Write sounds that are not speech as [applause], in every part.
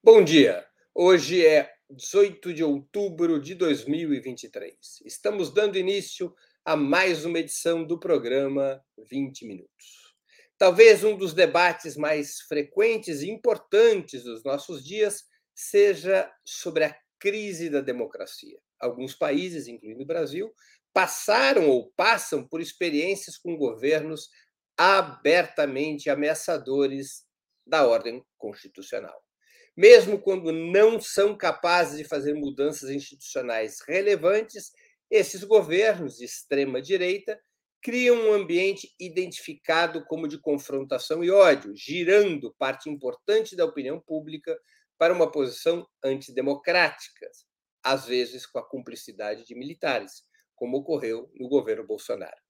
Bom dia. Hoje é 18 de outubro de 2023. Estamos dando início a mais uma edição do programa 20 Minutos. Talvez um dos debates mais frequentes e importantes dos nossos dias seja sobre a crise da democracia. Alguns países, incluindo o Brasil, passaram ou passam por experiências com governos abertamente ameaçadores da ordem constitucional mesmo quando não são capazes de fazer mudanças institucionais relevantes, esses governos de extrema direita criam um ambiente identificado como de confrontação e ódio, girando parte importante da opinião pública para uma posição antidemocrática, às vezes com a cumplicidade de militares, como ocorreu no governo Bolsonaro.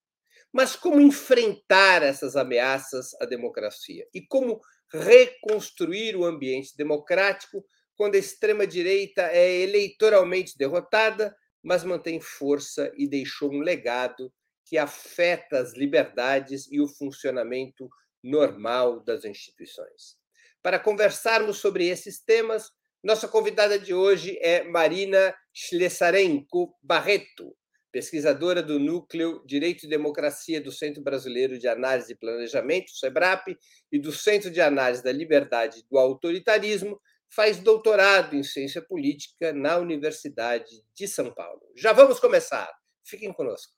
Mas como enfrentar essas ameaças à democracia? E como reconstruir o ambiente democrático quando a extrema-direita é eleitoralmente derrotada, mas mantém força e deixou um legado que afeta as liberdades e o funcionamento normal das instituições. Para conversarmos sobre esses temas, nossa convidada de hoje é Marina Schlesarenko Barreto, pesquisadora do Núcleo Direito e Democracia do Centro Brasileiro de Análise e Planejamento, SEBRAP, e do Centro de Análise da Liberdade e do Autoritarismo, faz doutorado em Ciência Política na Universidade de São Paulo. Já vamos começar. Fiquem conosco.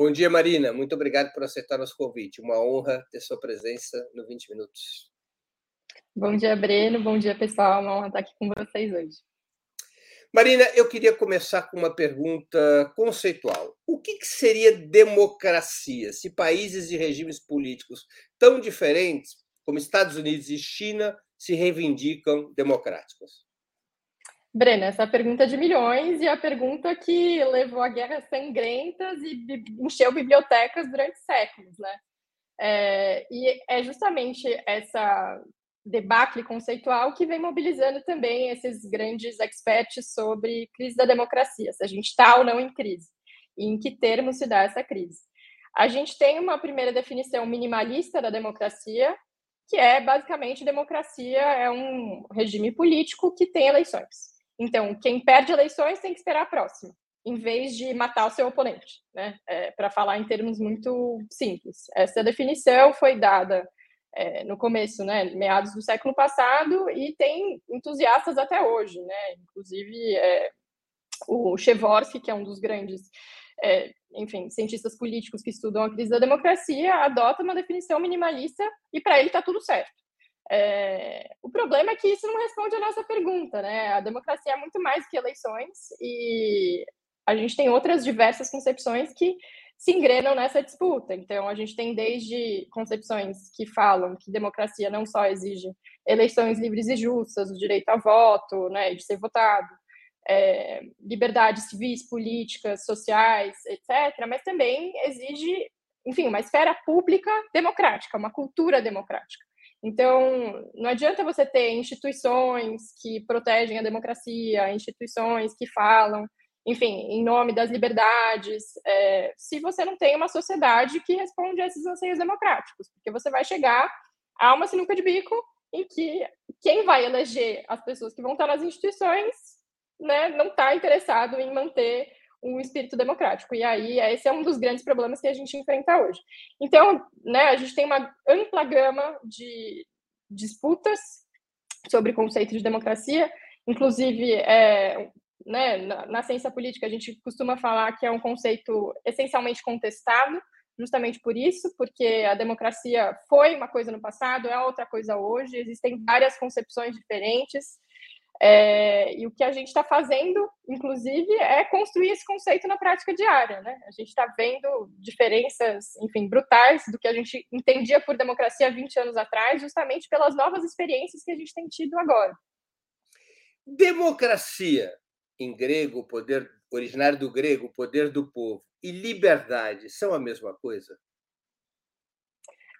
Bom dia, Marina. Muito obrigado por aceitar nosso convite. Uma honra ter sua presença no 20 Minutos. Bom dia, Breno. Bom dia, pessoal. Uma honra estar aqui com vocês hoje. Marina, eu queria começar com uma pergunta conceitual. O que, seria democracia se países e regimes políticos tão diferentes como Estados Unidos e China se reivindicam democráticos? Brena, essa é pergunta de milhões e a pergunta que levou a guerras sangrentas e encheu bibliotecas durante séculos, né? É, e é justamente essa debacle conceitual que vem mobilizando também esses grandes experts sobre crise da democracia, se a gente está ou não em crise, e em que termos se dá essa crise. A gente tem uma primeira definição minimalista da democracia, que é basicamente democracia é um regime político que tem eleições. Então, quem perde eleições tem que esperar a próxima, em vez de matar o seu oponente, né? É, Para falar em termos muito simples. Essa definição foi dada é, no começo, né, meados do século passado, e tem entusiastas até hoje, né? Inclusive é, o Chevorsky, que é um dos grandes é, enfim, cientistas políticos que estudam a crise da democracia, adota uma definição minimalista e para ele está tudo certo. É, o problema é que isso não responde a nossa pergunta, né? A democracia é muito mais que eleições e a gente tem outras diversas concepções que se engrenam nessa disputa. Então, a gente tem desde concepções que falam que democracia não só exige eleições livres e justas, o direito a voto, né, de ser votado, é, liberdades civis, políticas, sociais, etc., mas também exige, enfim, uma esfera pública democrática, uma cultura democrática. Então, não adianta você ter instituições que protegem a democracia, instituições que falam, enfim, em nome das liberdades, é, se você não tem uma sociedade que responde a esses anseios democráticos, porque você vai chegar a uma sinuca de bico em que quem vai eleger as pessoas que vão estar nas instituições né, não está interessado em manter um espírito democrático. E aí, esse é um dos grandes problemas que a gente enfrenta hoje. Então, né, a gente tem uma ampla gama de disputas sobre o conceito de democracia, inclusive, é, né, na, na ciência política, a gente costuma falar que é um conceito essencialmente contestado, justamente por isso, porque a democracia foi uma coisa no passado, é outra coisa hoje, existem várias concepções diferentes, é, e o que a gente está fazendo, inclusive, é construir esse conceito na prática diária. Né? A gente está vendo diferenças, enfim, brutais do que a gente entendia por democracia 20 anos atrás, justamente pelas novas experiências que a gente tem tido agora. Democracia, em grego, poder originário do grego, poder do povo, e liberdade são a mesma coisa?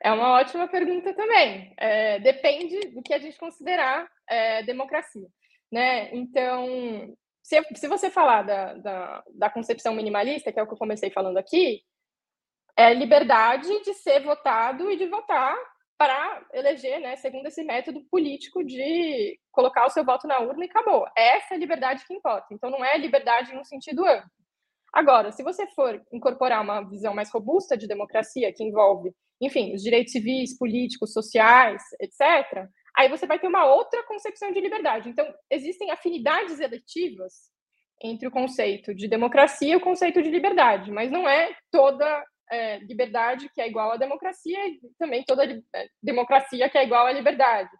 É uma ótima pergunta também. É, depende do que a gente considerar é, democracia. Né? Então, se, se você falar da, da, da, concepção minimalista, que é o que eu comecei falando aqui, é liberdade de ser votado e de votar para eleger, né, segundo esse método político de colocar o seu voto na urna e acabou. Essa é a liberdade que importa. Então, não é liberdade no sentido amplo. Agora, se você for incorporar uma visão mais robusta de democracia, que envolve, enfim, os direitos civis, políticos, sociais, etc., aí você vai ter uma outra concepção de liberdade. Então, existem afinidades eletivas entre o conceito de democracia e o conceito de liberdade, mas não é toda é, liberdade que é igual à democracia e também toda é, democracia que é igual à liberdade.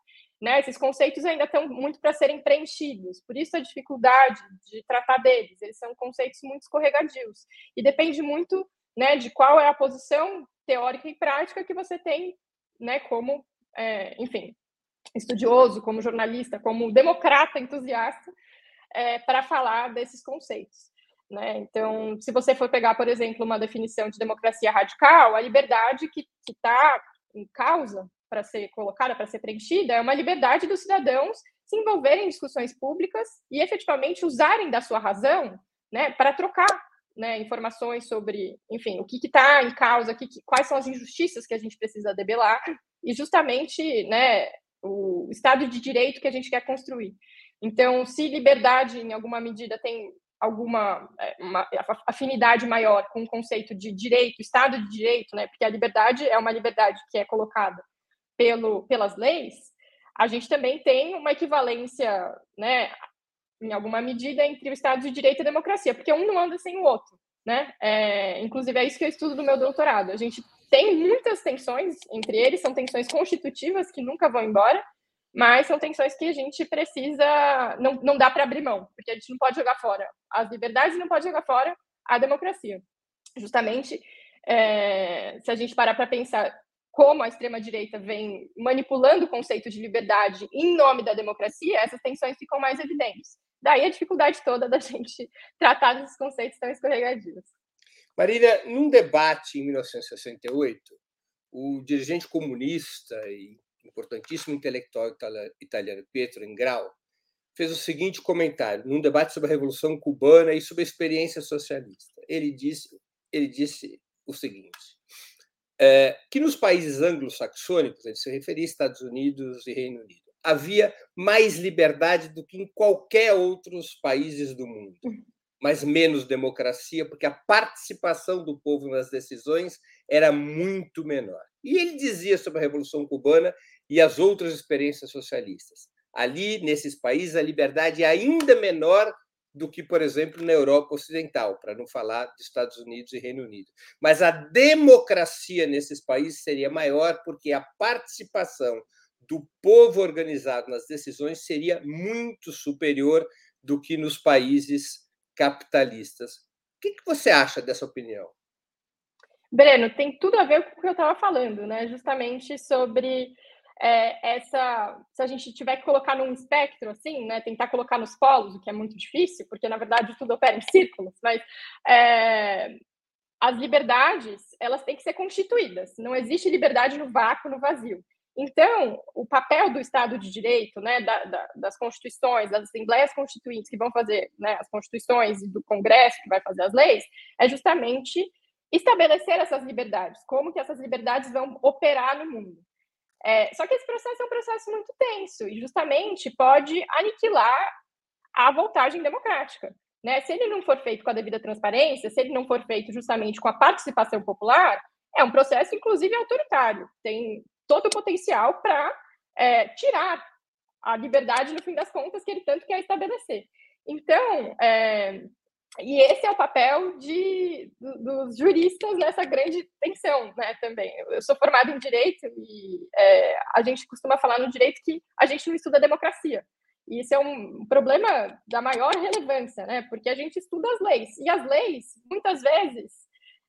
Né? Esses conceitos ainda estão muito para serem preenchidos, por isso a dificuldade de tratar deles. Eles são conceitos muito escorregadios e depende muito né, de qual é a posição teórica e prática que você tem, né, como, é, enfim, estudioso, como jornalista, como democrata entusiasta, é, para falar desses conceitos. Né? Então, se você for pegar, por exemplo, uma definição de democracia radical, a liberdade que está em causa para ser colocada, para ser preenchida, é uma liberdade dos cidadãos se envolverem em discussões públicas e efetivamente usarem da sua razão né, para trocar né, informações sobre, enfim, o que está em causa, que, quais são as injustiças que a gente precisa debelar e justamente né, o Estado de Direito que a gente quer construir. Então, se liberdade, em alguma medida, tem alguma é, uma afinidade maior com o conceito de direito, Estado de Direito, né, porque a liberdade é uma liberdade que é colocada pelo, pelas leis, a gente também tem uma equivalência, né, em alguma medida, entre o Estado de Direito e a democracia, porque um não anda sem o outro, né? É, inclusive, é isso que eu estudo no meu doutorado. A gente tem muitas tensões entre eles, são tensões constitutivas que nunca vão embora, mas são tensões que a gente precisa, não, não dá para abrir mão, porque a gente não pode jogar fora as liberdades não pode jogar fora a democracia. Justamente, é, se a gente parar para pensar como a extrema-direita vem manipulando o conceito de liberdade em nome da democracia, essas tensões ficam mais evidentes. Daí a dificuldade toda da [laughs] gente tratar desses conceitos tão escorregadios. Marília, num debate em 1968, o dirigente comunista e importantíssimo intelectual italiano Pietro Ingrao fez o seguinte comentário num debate sobre a Revolução Cubana e sobre a experiência socialista. Ele disse, ele disse o seguinte: é, que nos países anglo-saxônicos, ele se referia a Estados Unidos e Reino Unido, havia mais liberdade do que em qualquer outros países do mundo, mas menos democracia, porque a participação do povo nas decisões era muito menor. E ele dizia sobre a Revolução Cubana e as outras experiências socialistas. Ali, nesses países, a liberdade é ainda menor do que, por exemplo, na Europa Ocidental, para não falar dos Estados Unidos e Reino Unido. Mas a democracia nesses países seria maior porque a participação do povo organizado nas decisões seria muito superior do que nos países capitalistas. O que, você acha dessa opinião? Breno, tem tudo a ver com o que eu estava falando, né? Justamente sobre é, essa, se a gente tiver que colocar num espectro, assim, né, tentar colocar nos polos, o que é muito difícil, porque na verdade tudo opera em círculos, mas é, as liberdades elas têm que ser constituídas. Não existe liberdade no vácuo, no vazio. Então, o papel do Estado de Direito, né, da, da, das constituições, das assembleias constituintes que vão fazer né, as constituições e do Congresso que vai fazer as leis, é justamente estabelecer essas liberdades, como que essas liberdades vão operar no mundo. É, só que esse processo é um processo muito tenso e justamente pode aniquilar a voltagem democrática. Né? Se ele não for feito com a devida transparência, se ele não for feito justamente com a participação popular, é um processo, inclusive, autoritário. Tem todo o potencial para é, tirar a liberdade, no fim das contas, que ele tanto quer estabelecer. Então, é, e esse é o papel de, dos juristas nessa grande tensão, né, também. Eu sou formada em direito e é, a gente costuma falar no direito que a gente não estuda democracia. E isso é um problema da maior relevância, né, porque a gente estuda as leis. E as leis, muitas vezes,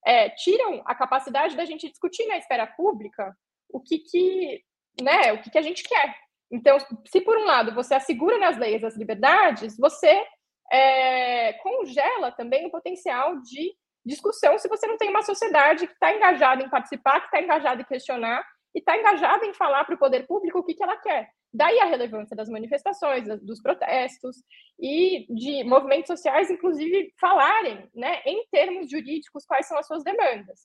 é, tiram a capacidade da gente discutir na esfera pública o que, que, né, o que, que a gente quer. Então, se por um lado você assegura nas leis as liberdades, você é, congela também o potencial de discussão se você não tem uma sociedade que está engajada em participar, que está engajada em questionar e está engajada em falar para o poder público o que, que ela quer. Daí a relevância das manifestações, dos protestos e de movimentos sociais, inclusive, falarem né, em termos jurídicos quais são as suas demandas.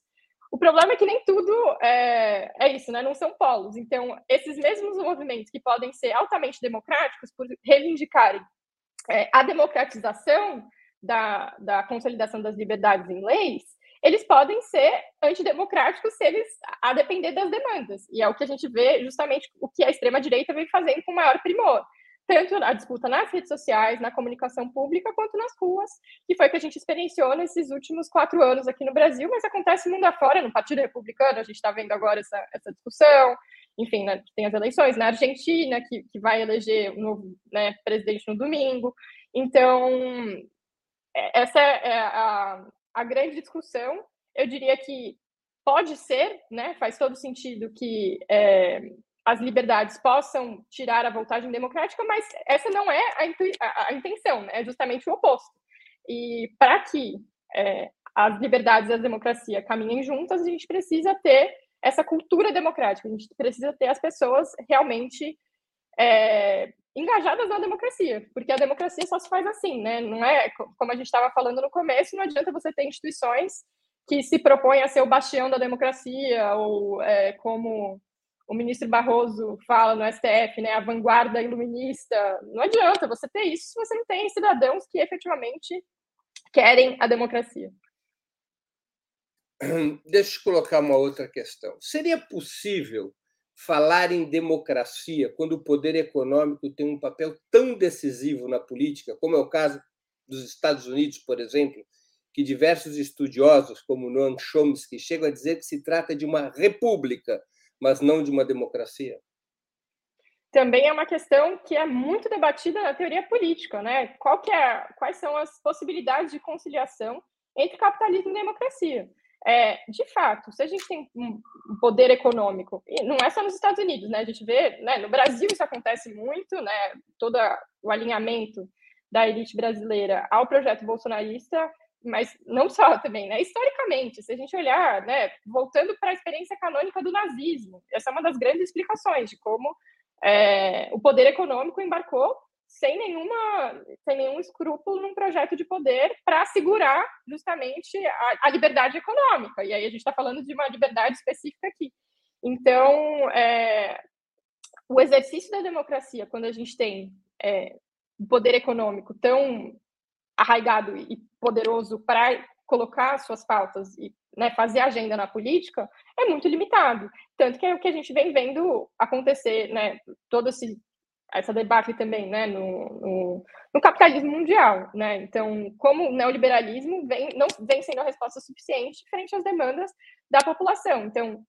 O problema é que nem tudo é, é, isso, né? não são polos. Então, esses mesmos movimentos que podem ser altamente democráticos por reivindicarem é, a democratização da, da consolidação das liberdades em leis, eles podem ser antidemocráticos se eles a depender das demandas. E é o que a gente vê justamente o que a extrema-direita vem fazendo com maior primor. Tanto a disputa nas redes sociais, na comunicação pública, quanto nas ruas, que foi o que a gente experienciou nesses últimos quatro anos aqui no Brasil, mas acontece mundo afora, no Partido Republicano, a gente está vendo agora essa, essa discussão, enfim, né, tem as eleições na Argentina, que, que vai eleger um novo né, presidente no domingo. Então, é, essa é a, a grande discussão. Eu diria que pode ser, né, faz todo sentido que é, as liberdades possam tirar a voltagem democrática, mas essa não é a, a, intenção, né, é justamente o oposto. E para que é, as liberdades e a democracia caminhem juntas, a gente precisa ter essa cultura democrática, a gente precisa ter as pessoas realmente é, engajadas na democracia, porque a democracia só se faz assim, né? Não é como a gente estava falando no começo, não adianta você ter instituições que se propõem a ser o bastião da democracia ou é, como o ministro Barroso fala no STF, né, a vanguarda iluminista. Não adianta você ter isso se você não tem cidadãos que efetivamente querem a democracia. [clears throat] Deixa eu colocar uma outra questão. Seria possível falar em democracia quando o poder econômico tem um papel tão decisivo na política, como é o caso dos Estados Unidos, por exemplo, que diversos estudiosos, como Noam Chomsky, chegam a dizer que se trata de uma república, mas não de uma democracia? Também é uma questão que é muito debatida na teoria política, né? Qual que é, quais são as possibilidades de conciliação entre capitalismo e democracia? É, de fato, se a gente tem um poder econômico, e não é só nos Estados Unidos, né? A gente vê, né, no Brasil isso acontece muito, né? Todo o alinhamento da elite brasileira ao projeto bolsonarista, mas não só também, né? Historicamente, se a gente olhar, né, voltando para a experiência canônica do nazismo, essa é uma das grandes explicações de como é, o poder econômico embarcou sem nenhuma sem nenhum escrúpulo num projeto de poder para assegurar justamente a, a, liberdade econômica e aí a gente está falando de uma liberdade específica aqui então é, o exercício da democracia quando a gente tem é, um poder econômico tão arraigado e poderoso para colocar suas pautas e né, fazer agenda na política é muito limitado tanto que é o que a gente vem vendo acontecer né todo esse essa debate também né, no, no, no, capitalismo mundial. Né? Então, como o neoliberalismo vem, não vem sendo a resposta suficiente frente às demandas da população. Então,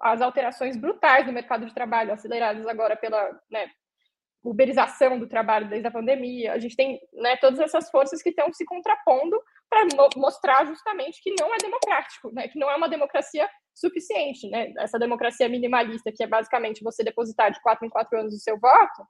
as alterações brutais no mercado de trabalho, aceleradas agora pela né, uberização do trabalho desde a pandemia, a gente tem né, todas essas forças que estão se contrapondo para mo mostrar justamente que não é democrático, né, que não é uma democracia suficiente, né? Essa democracia minimalista, que é basicamente você depositar de quatro em quatro anos o seu voto,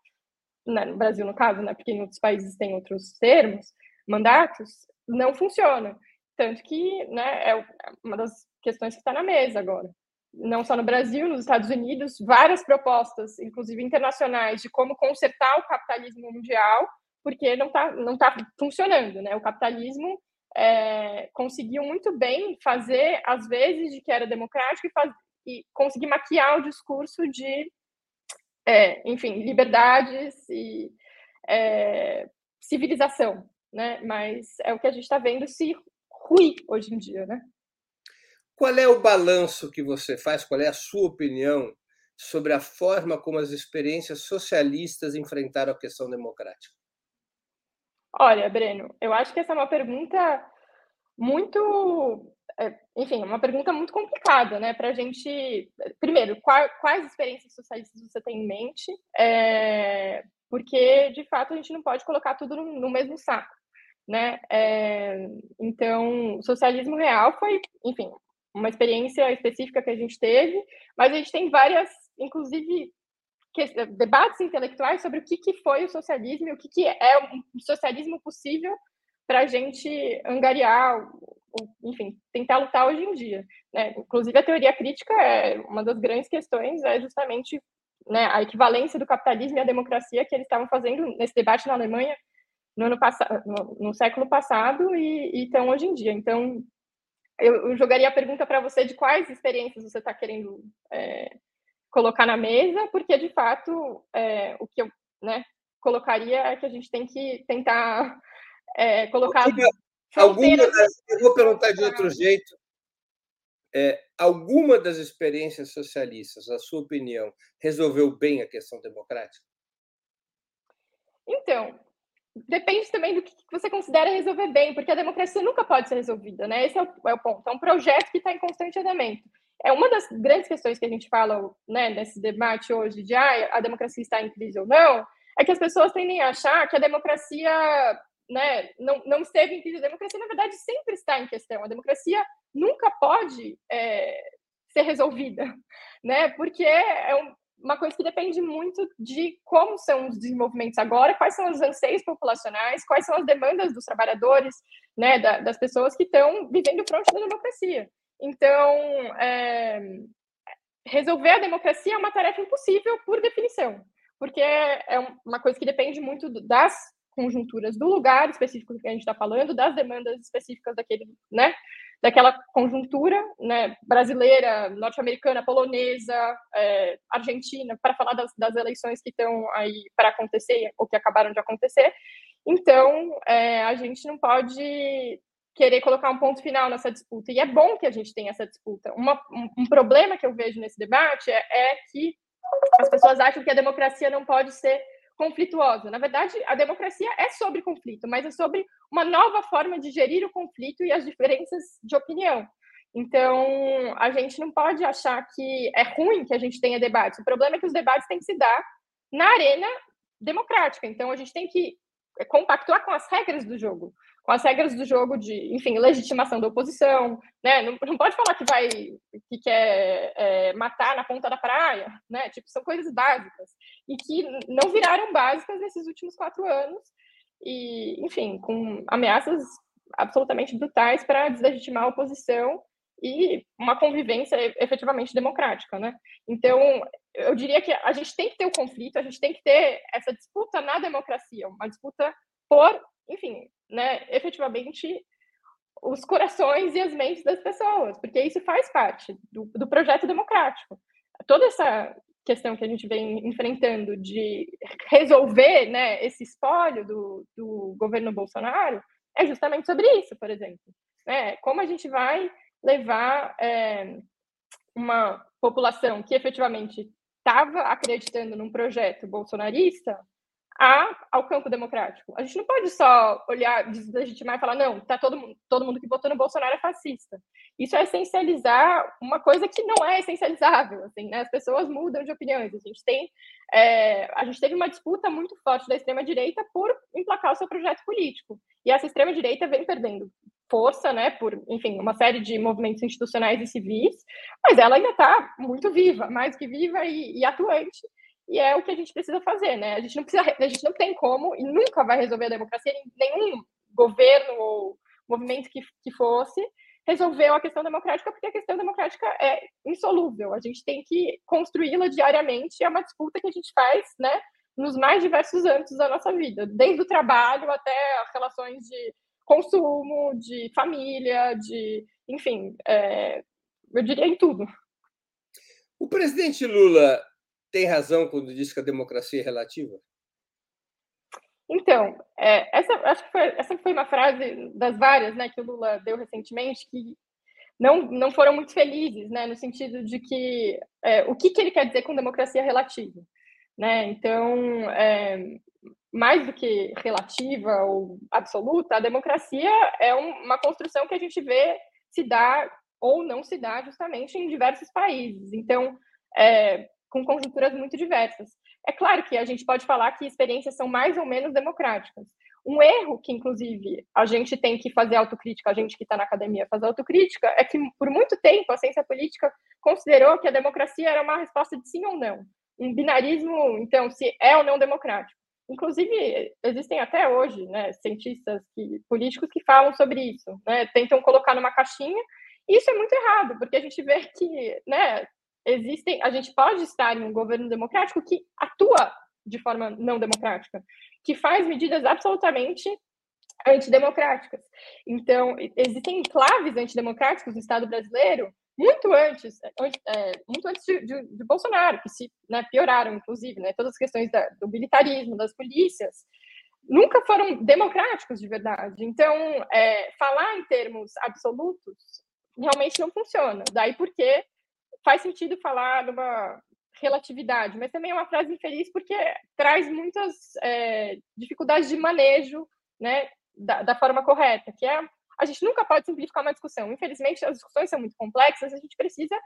né, no Brasil, no caso, né, porque em outros países tem outros termos, mandatos, não funciona. Tanto que né, é uma das questões que está na mesa agora. Não só no Brasil, nos Estados Unidos, várias propostas, inclusive internacionais, de como consertar o capitalismo mundial, porque não está não tá funcionando. Né? O capitalismo é, conseguiu muito bem fazer, às vezes, de que era democrático e, faz, e conseguir maquiar o discurso de, é, enfim, liberdades e é, civilização, né? Mas é o que a gente está vendo se ruir hoje em dia, né? Qual é o balanço que você faz? Qual é a sua opinião sobre a forma como as experiências socialistas enfrentaram a questão democrática? Olha, Breno, eu acho que essa é uma pergunta muito, é, enfim, uma pergunta muito complicada, né? Para a gente, primeiro, quais, experiências socialistas você tem em mente? É, porque, de fato, a gente não pode colocar tudo no, no mesmo saco, né? É, então, o socialismo real foi, enfim, uma experiência específica que a gente teve, mas a gente tem várias, inclusive, que, debates intelectuais sobre o que, que foi o socialismo e o que, que é um socialismo possível para a gente angariar enfim, tentar lutar hoje em dia. Né? Inclusive, a teoria crítica é uma das grandes questões, é justamente né, a equivalência do capitalismo e a democracia que eles estavam fazendo nesse debate na Alemanha no, ano passado, no, no século passado e, estão hoje em dia. Então, eu, eu jogaria a pergunta para você de quais experiências você está querendo é, colocar na mesa, porque, de fato, é, o que eu né, colocaria é que a gente tem que tentar é, colocar... Alguma das, eu vou perguntar de outro jeito. É, alguma das experiências socialistas, na sua opinião, resolveu bem a questão democrática? Então, depende também do que você considera resolver bem, porque a democracia nunca pode ser resolvida, né? Esse é o, é o ponto. É um projeto que está em constante andamento. É uma das grandes questões que a gente fala né, nesse debate hoje de ah, a democracia está em crise ou não, é que as pessoas tendem a achar que a democracia né, não, não esteve em crise. A democracia, na verdade, sempre está em questão. A democracia nunca pode é, ser resolvida, né? Porque é um, uma coisa que depende muito de como são os desenvolvimentos agora, quais são os anseios populacionais, quais são as demandas dos trabalhadores, né, da, das pessoas que estão vivendo fronte da democracia. Então, é, resolver a democracia é uma tarefa impossível por definição, porque é uma coisa que depende muito das conjunturas do lugar específico que a gente está falando, das demandas específicas daquele, né, daquela conjuntura, né, brasileira, norte-americana, polonesa, é, argentina, para falar das, das, eleições que estão aí para acontecer ou que acabaram de acontecer. Então, é, a gente não pode querer colocar um ponto final nessa disputa. E é bom que a gente tenha essa disputa. Uma, um, um, problema que eu vejo nesse debate é, é que as pessoas acham que a democracia não pode ser conflituosa. Na verdade, a democracia é sobre conflito, mas é sobre uma nova forma de gerir o conflito e as diferenças de opinião. Então, a gente não pode achar que é ruim que a gente tenha debates. O problema é que os debates têm que se dar na arena democrática. Então, a gente tem que compactuar com as regras do jogo com as regras do jogo de, enfim, legitimação da oposição, né? Não, não pode falar que vai, que quer é, matar na ponta da praia, né? Tipo, são coisas básicas e que não viraram básicas nesses últimos quatro anos e, enfim, com ameaças absolutamente brutais para deslegitimar a oposição e uma convivência efetivamente democrática, né? Então, eu diria que a gente tem que ter o conflito, a gente tem que ter essa disputa na democracia, uma disputa por, enfim, né, efetivamente os corações e as mentes das pessoas, porque isso faz parte do, do projeto democrático. Toda essa questão que a gente vem enfrentando de resolver né, esse espólio do, do governo Bolsonaro é justamente sobre isso, por exemplo. Né? Como a gente vai levar é, uma população que efetivamente estava acreditando num projeto bolsonarista a, ao campo democrático. A gente não pode só olhar, deslegitimar e falar, não, tá todo mundo, todo mundo que votou no Bolsonaro é fascista. Isso é essencializar uma coisa que não é essencializável, assim, né? As pessoas mudam de opiniões. A gente tem, é, a gente teve uma disputa muito forte da extrema direita por emplacar o seu projeto político. E essa extrema direita vem perdendo força, né, por, enfim, uma série de movimentos institucionais e civis, mas ela ainda está muito viva, mais que viva e, e atuante e é o que a gente precisa fazer, né? A gente não precisa, a gente não tem como e nunca vai resolver a democracia, nenhum governo ou movimento que, que fosse resolveu a questão democrática, porque a questão democrática é insolúvel. A gente tem que construí-la diariamente, é uma disputa que a gente faz, né, nos mais diversos âmbitos da nossa vida, desde o trabalho até as relações de consumo, de família, de, enfim, é, eu diria em tudo. O presidente Lula tem razão quando diz que a democracia é relativa? Então, é, essa, acho que foi, essa foi uma frase das várias né, que o Lula deu recentemente que não, não foram muito felizes, né, no sentido de que é, o que, que ele quer dizer com democracia relativa. Né? Então, é, mais do que relativa ou absoluta, a democracia é um, uma construção que a gente vê se dar ou não se dá justamente em diversos países. Então, é, com conjunturas muito diversas. É claro que a gente pode falar que experiências são mais ou menos democráticas. Um erro que, inclusive, a gente tem que fazer autocrítica, a gente que está na academia fazer autocrítica, é que, por muito tempo, a ciência política considerou que a democracia era uma resposta de sim ou não. Um binarismo, então, se é ou não democrático. inclusive, existem até hoje né, cientistas que, políticos que falam sobre isso, né, tentam colocar numa caixinha, e isso é muito errado, porque a gente vê que né, existem, a gente pode estar em um governo democrático que atua de forma não democrática, que faz medidas absolutamente antidemocráticas. Então, existem enclaves antidemocráticos no Estado brasileiro muito antes, é, muito antes de, de, de, Bolsonaro, que se né, pioraram, inclusive, né, todas as questões da, do militarismo, das polícias, nunca foram democráticos de verdade. Então, é, falar em termos absolutos realmente não funciona. Daí porque faz sentido falar numa relatividade, mas também é uma frase infeliz porque traz muitas é, dificuldades de manejo né, da, da forma correta, que é a gente nunca pode simplificar uma discussão. Infelizmente, as discussões são muito complexas, a gente precisa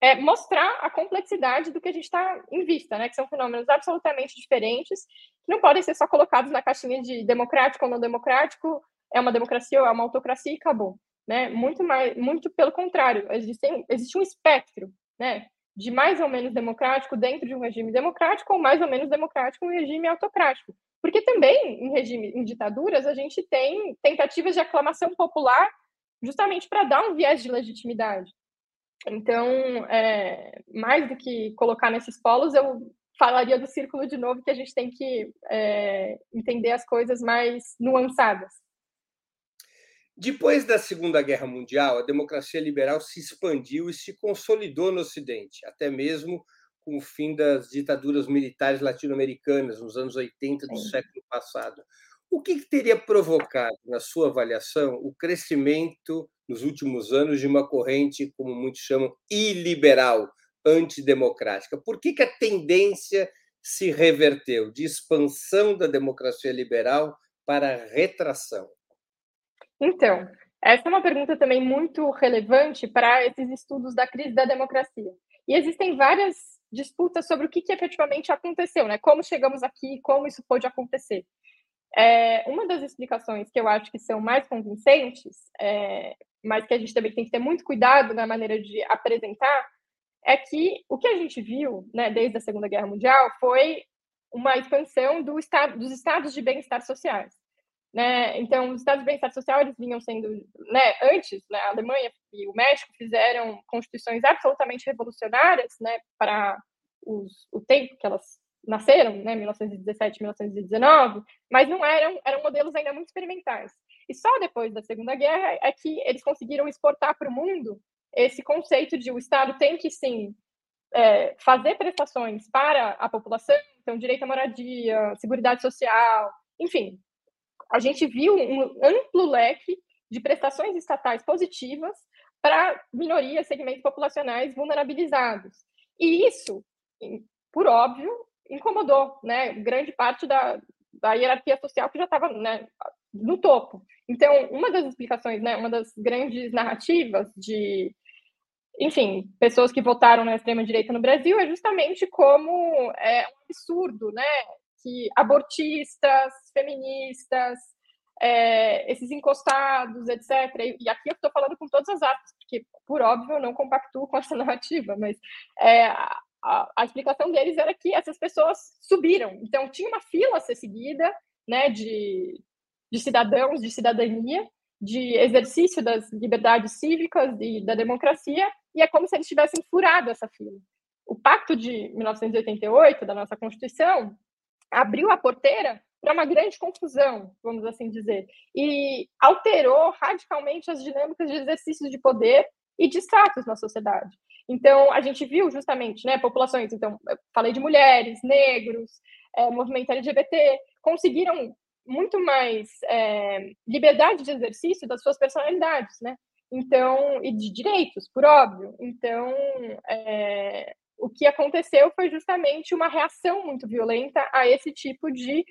é, mostrar a complexidade do que a gente está em vista, né? Que são fenômenos absolutamente diferentes, que não podem ser só colocados na caixinha de democrático ou não democrático, é uma democracia ou é uma autocracia e acabou, né? Muito mais, muito pelo contrário, existe, existe um espectro, né? De mais ou menos democrático dentro de um regime democrático ou mais ou menos democrático em um regime autocrático. Porque também em regime, em ditaduras, a gente tem tentativas de aclamação popular justamente para dar um viés de legitimidade. Então, é, mais do que colocar nesses polos, eu falaria do círculo de novo, que a gente tem que é, entender as coisas mais nuançadas. Depois da Segunda Guerra Mundial, a democracia liberal se expandiu e se consolidou no Ocidente, até mesmo com o fim das ditaduras militares latino-americanas nos anos 80 do Sim. século passado. O que, que teria provocado, na sua avaliação, o crescimento nos últimos anos de uma corrente, como muitos chamam, iliberal, antidemocrática? Por que, que a tendência se reverteu de expansão da democracia liberal para retração? Então, essa é uma pergunta também muito relevante para esses estudos da crise da democracia. E existem várias disputa sobre o que, que efetivamente aconteceu, né? Como chegamos aqui, como isso pôde acontecer. É, uma das explicações que eu acho que são mais convincentes, é, mas que a gente também tem que ter muito cuidado na maneira de apresentar, é que o que a gente viu, né, desde a Segunda Guerra Mundial, foi uma expansão do estado, dos estados de bem-estar sociais. Né? Então, os estados de bem-estar social eles vinham sendo, né, antes, né, a Alemanha e o México fizeram constituições absolutamente revolucionárias, né, para o tempo que elas nasceram, né, 1917, 1919, mas não eram, eram modelos ainda muito experimentais. E só depois da Segunda Guerra é que eles conseguiram exportar para o mundo esse conceito de o Estado tem que sim é, fazer prestações para a população, então direito à moradia, seguridade social, enfim, a gente viu um amplo leque de prestações estatais positivas para minorias, segmentos populacionais vulnerabilizados. E isso, por óbvio, incomodou né, grande parte da, da hierarquia social que já estava né, no topo. Então, uma das explicações, né, uma das grandes narrativas de, enfim, pessoas que votaram na extrema-direita no Brasil é justamente como é um absurdo, né, que abortistas, feministas, é, esses encostados, etc. E aqui eu estou falando com todas as aspas, porque, por óbvio, eu não compactuo com essa [laughs] narrativa, mas é, a, a, explicação deles era que essas pessoas subiram. Então, tinha uma fila a ser seguida né, de, de cidadãos, de cidadania, de exercício das liberdades cívicas e da democracia, e é como se eles tivessem furado essa fila. O Pacto de 1988, da nossa Constituição, abriu a porteira para uma grande confusão, vamos assim dizer, e alterou radicalmente as dinâmicas de exercício de poder e de status na sociedade. Então, a gente viu justamente, né, populações, então, falei de mulheres, negros, é, movimento LGBT, conseguiram muito mais é, liberdade de exercício das suas personalidades, né? Então, e de direitos, por óbvio. Então, é, o que aconteceu foi justamente uma reação muito violenta a esse tipo de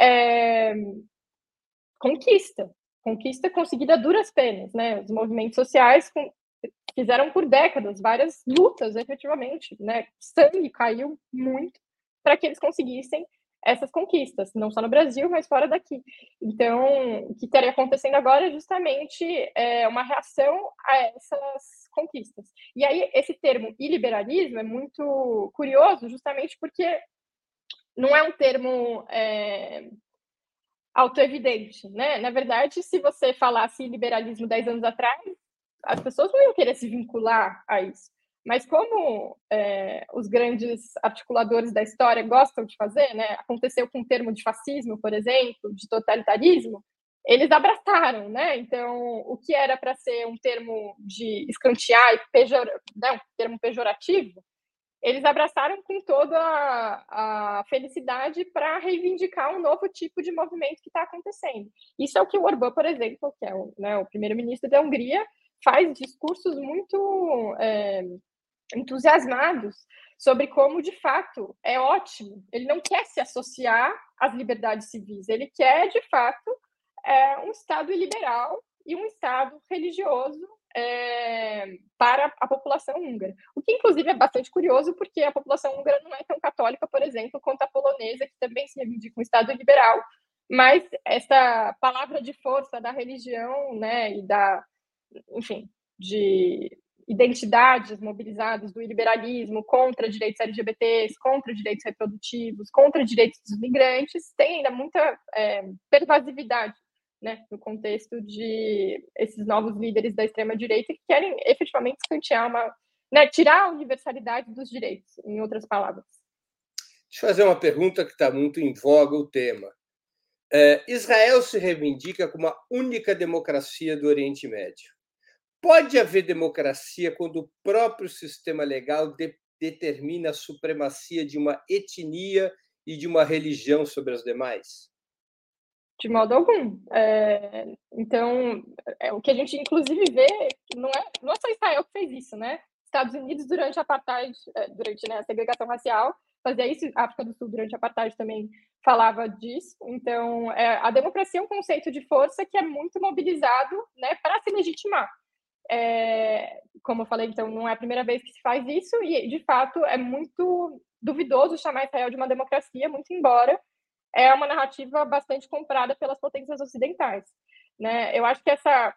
é, conquista, conquista conseguida a duras penas, né? Os movimentos sociais com, fizeram por décadas várias lutas, efetivamente, né? Sangue caiu muito para que eles conseguissem essas conquistas, não só no Brasil, mas fora daqui. Então, o que estaria acontecendo agora é justamente é, uma reação a essas conquistas. E aí, esse termo iliberalismo é muito curioso, justamente porque não é um termo é, autoevidente, né? Na verdade, se você falasse liberalismo 10 anos atrás, as pessoas não iam querer se vincular a isso. Mas como é, os grandes articuladores da história gostam de fazer, né? Aconteceu com o termo de fascismo, por exemplo, de totalitarismo, eles abraçaram, né? Então, o que era para ser um termo de escantear e pejor, né, um termo pejorativo, eles abraçaram com toda a, a felicidade para reivindicar um novo tipo de movimento que está acontecendo. Isso é o que o Orbán, por exemplo, que é o, né, o primeiro-ministro da Hungria, faz discursos muito é, entusiasmados sobre como, de fato, é ótimo. Ele não quer se associar às liberdades civis, ele quer, de fato, é, um Estado iliberal e um Estado religioso é, para a população húngara. O que, inclusive, é bastante curioso, porque a população húngara não é tão católica, por exemplo, quanto a polonesa, que também se reivindica um Estado liberal. Mas essa palavra de força da religião, né, e da, enfim, de identidades mobilizadas do liberalismo contra direitos LGBTs, contra direitos reprodutivos, contra direitos dos migrantes, tem ainda muita é, pervasividade né, no contexto de esses novos líderes da extrema-direita que querem efetivamente escantear uma. Né, tirar a universalidade dos direitos, em outras palavras. Deixa eu fazer uma pergunta que está muito em voga o tema. É, Israel se reivindica como a única democracia do Oriente Médio. Pode haver democracia quando o próprio sistema legal de, determina a supremacia de uma etnia e de uma religião sobre as demais? De modo algum. É, então, é, o que a gente inclusive vê que não é, não é só Israel que fez isso, né? Estados Unidos durante a apartheid, é, durante né, a segregação racial, fazia isso. África do Sul durante a apartheid também falava disso. Então, é, a democracia é um conceito de força que é muito mobilizado, né, para se legitimar. É, como eu falei, então, não é a primeira vez que se faz isso e, de fato, é muito duvidoso chamar Israel de uma democracia, muito embora é uma narrativa bastante comprada pelas potências ocidentais. Né? Eu acho que essa,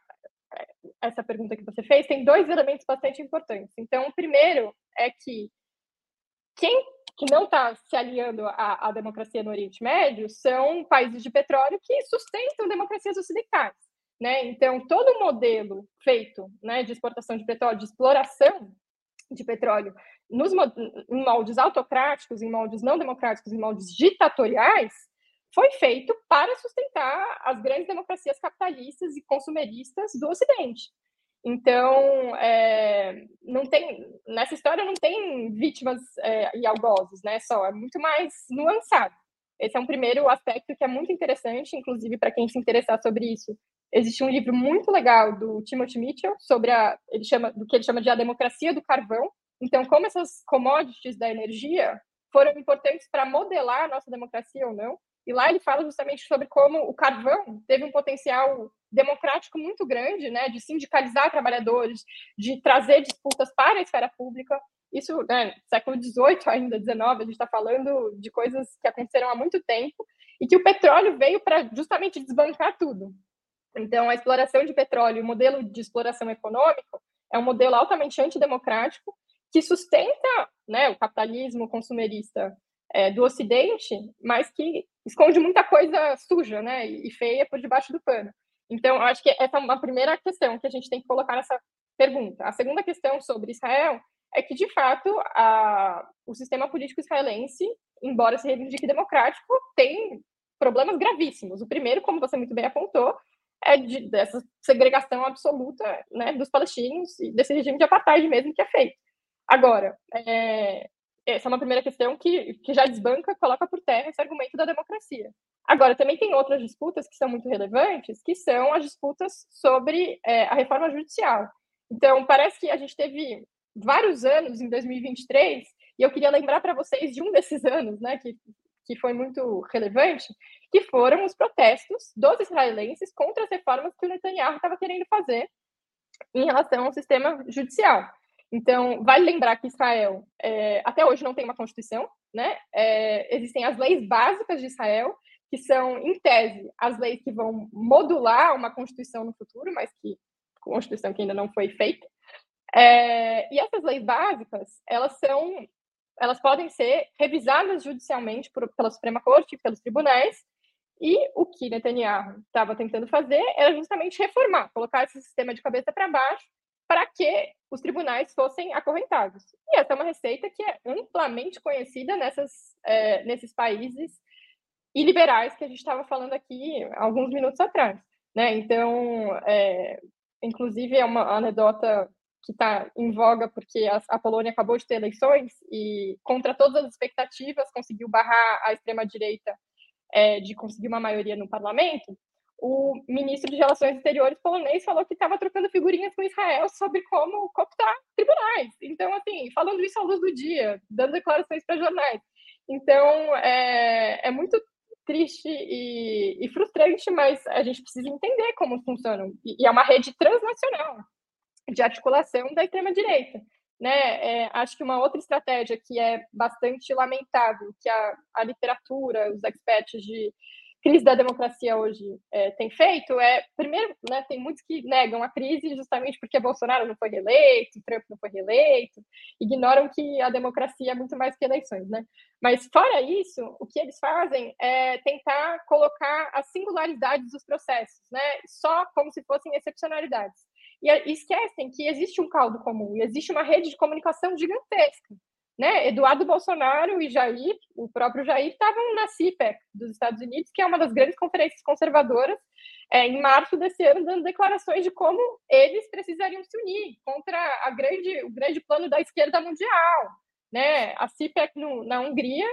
essa pergunta que você fez tem dois elementos bastante importantes. Então, o primeiro é que quem que não está se aliando à, à, democracia no Oriente Médio são países de petróleo que sustentam democracias ocidentais. Né? Então, todo o modelo feito né, de exportação de petróleo, de exploração de petróleo, nos em moldes autocráticos, em moldes não democráticos, em moldes ditatoriais, foi feito para sustentar as grandes democracias capitalistas e consumeristas do Ocidente. Então, é, não tem nessa história não tem vítimas é, e algozes, né? Só é muito mais nuançado. Esse é um primeiro aspecto que é muito interessante, inclusive para quem se interessar sobre isso. Existe um livro muito legal do Timothy Mitchell sobre a ele chama do que ele chama de a democracia do carvão, então, como essas commodities da energia foram importantes para modelar a nossa democracia ou não. E lá ele fala justamente sobre como o carvão teve um potencial democrático muito grande, né, de sindicalizar trabalhadores, de trazer disputas para a esfera pública. Isso, né, século XVIII ainda, XIX, a gente está falando de coisas que aconteceram há muito tempo e que o petróleo veio para justamente desbancar tudo. Então, a exploração de petróleo, o modelo de exploração econômico, é um modelo altamente antidemocrático que sustenta né, o capitalismo consumerista é, do Ocidente, mas que esconde muita coisa suja né, e feia por debaixo do pano. Então, acho que essa é uma primeira questão que a gente tem que colocar nessa pergunta. A segunda questão sobre Israel é que, de fato, a, o sistema político israelense, embora se reivindique democrático, tem problemas gravíssimos. O primeiro, como você muito bem apontou, é de, dessa segregação absoluta né, dos palestinos e desse regime de apartheid mesmo que é feito. Agora, é, essa é uma primeira questão que, que já desbanca, coloca por terra esse argumento da democracia. Agora, também tem outras disputas que são muito relevantes, que são as disputas sobre é, a reforma judicial. Então, parece que a gente teve vários anos em 2023, e eu queria lembrar para vocês de um desses anos, né, que, que foi muito relevante, que foram os protestos dos israelenses contra as reformas que o Netanyahu estava querendo fazer em relação ao sistema judicial. Então, vale lembrar que Israel é, até hoje não tem uma constituição, né? É, existem as leis básicas de Israel, que são, em tese, as leis que vão modular uma constituição no futuro, mas que constituição que ainda não foi feita. É, e essas leis básicas, elas são elas podem ser revisadas judicialmente por, pela Suprema Corte, pelos tribunais, e o que Netanyahu estava tentando fazer era justamente reformar, colocar esse sistema de cabeça para baixo para que os tribunais fossem acorrentados. E essa é uma receita que é amplamente conhecida nessas, é, nesses países iliberais que a gente estava falando aqui alguns minutos atrás. Né? Então, é, inclusive, é uma anedota que está em voga porque a, a, Polônia acabou de ter eleições e, contra todas as expectativas, conseguiu barrar a extrema-direita é, de conseguir uma maioria no parlamento o ministro de Relações Exteriores polonês falou que estava trocando figurinhas com Israel sobre como cooptar tribunais. Então, assim, falando isso à luz do dia, dando declarações para jornais. Então, é, é muito triste e, e, frustrante, mas a gente precisa entender como funcionam. E, e é uma rede transnacional de articulação da extrema-direita. Né? É, acho que uma outra estratégia que é bastante lamentável, que a, a literatura, os experts de crise da democracia hoje é, tem feito é, primeiro, né, tem muitos que negam a crise justamente porque Bolsonaro não foi reeleito, Trump não foi reeleito, ignoram que a democracia é muito mais que eleições, né? Mas fora isso, o que eles fazem é tentar colocar as singularidades dos processos, né, só como se fossem excepcionalidades. E esquecem que existe um caldo comum, e existe uma rede de comunicação gigantesca né, Eduardo Bolsonaro e Jair, o próprio Jair, estavam na CIPEC dos Estados Unidos, que é uma das grandes conferências conservadoras, é, em março desse ano, dando declarações de como eles precisariam se unir contra a grande, o grande plano da esquerda mundial. Né? A CIPEC no, na Hungria,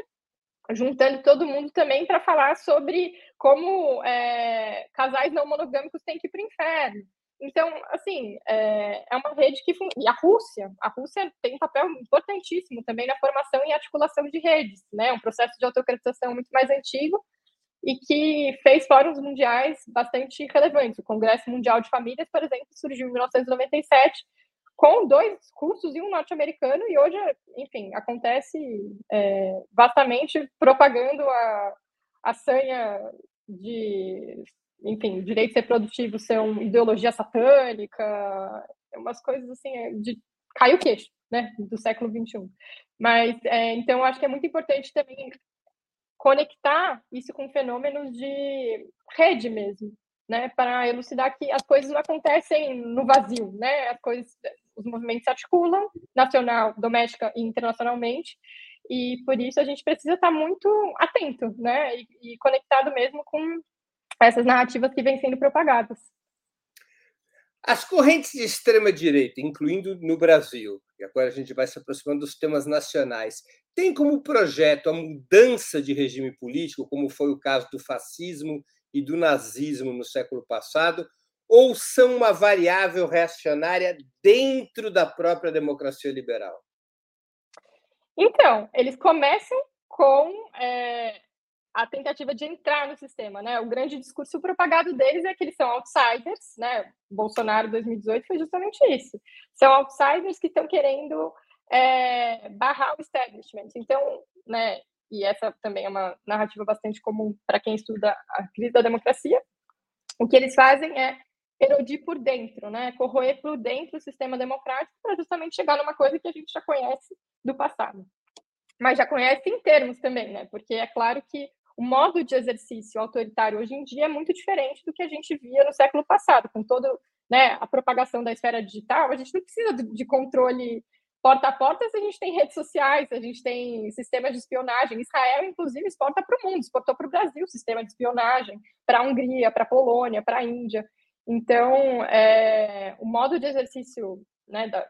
juntando todo mundo também para falar sobre como é, casais não monogâmicos têm que ir para o inferno. Então, assim, é, é uma rede que. E a Rússia, a Rússia tem um papel importantíssimo também na formação e articulação de redes, né? Um processo de autocratização muito mais antigo e que fez fóruns mundiais bastante relevantes. O Congresso Mundial de Famílias, por exemplo, surgiu em 1997 com dois russos e um norte-americano, e hoje, enfim, acontece é, vastamente propagando a, a sanha de enfim, direitos reprodutivos são ideologia satânica, umas coisas assim, é, de cai o queixo, né, do século XXI. Mas, é, então, acho que é muito importante também conectar isso com fenômenos de rede mesmo, né, para elucidar que as coisas não acontecem no vazio, né, as coisas, os movimentos se articulam, nacional, doméstica e internacionalmente, e por isso a gente precisa estar muito atento, né, e, e conectado mesmo com essas narrativas que vêm sendo propagadas. As correntes de extrema-direita, incluindo no Brasil, e agora a gente vai se aproximando dos temas nacionais, têm como projeto a mudança de regime político, como foi o caso do fascismo e do nazismo no século passado, ou são uma variável reacionária dentro da própria democracia liberal? Então, eles começam com é, a tentativa de entrar no sistema, né? O grande discurso propagado deles é que eles são outsiders, né? Bolsonaro 2018 foi justamente isso. São outsiders que estão querendo é, barrar o establishment. Então, né? E essa também é uma narrativa bastante comum para quem estuda a crise da democracia. O que eles fazem é erodir por dentro, né? Corroer por dentro o sistema democrático para justamente chegar numa coisa que a gente já conhece do passado mas já conhece em termos também, né? Porque é claro que o modo de exercício autoritário hoje em dia é muito diferente do que a gente via no século passado, com toda né, a propagação da esfera digital. A gente não precisa de controle porta a porta a gente tem redes sociais, a gente tem sistemas de espionagem. Israel, inclusive, exporta para o mundo, exportou para o Brasil o sistema de espionagem, para a Hungria, para a Polônia, para a Índia. Então, é, o modo de exercício né, da,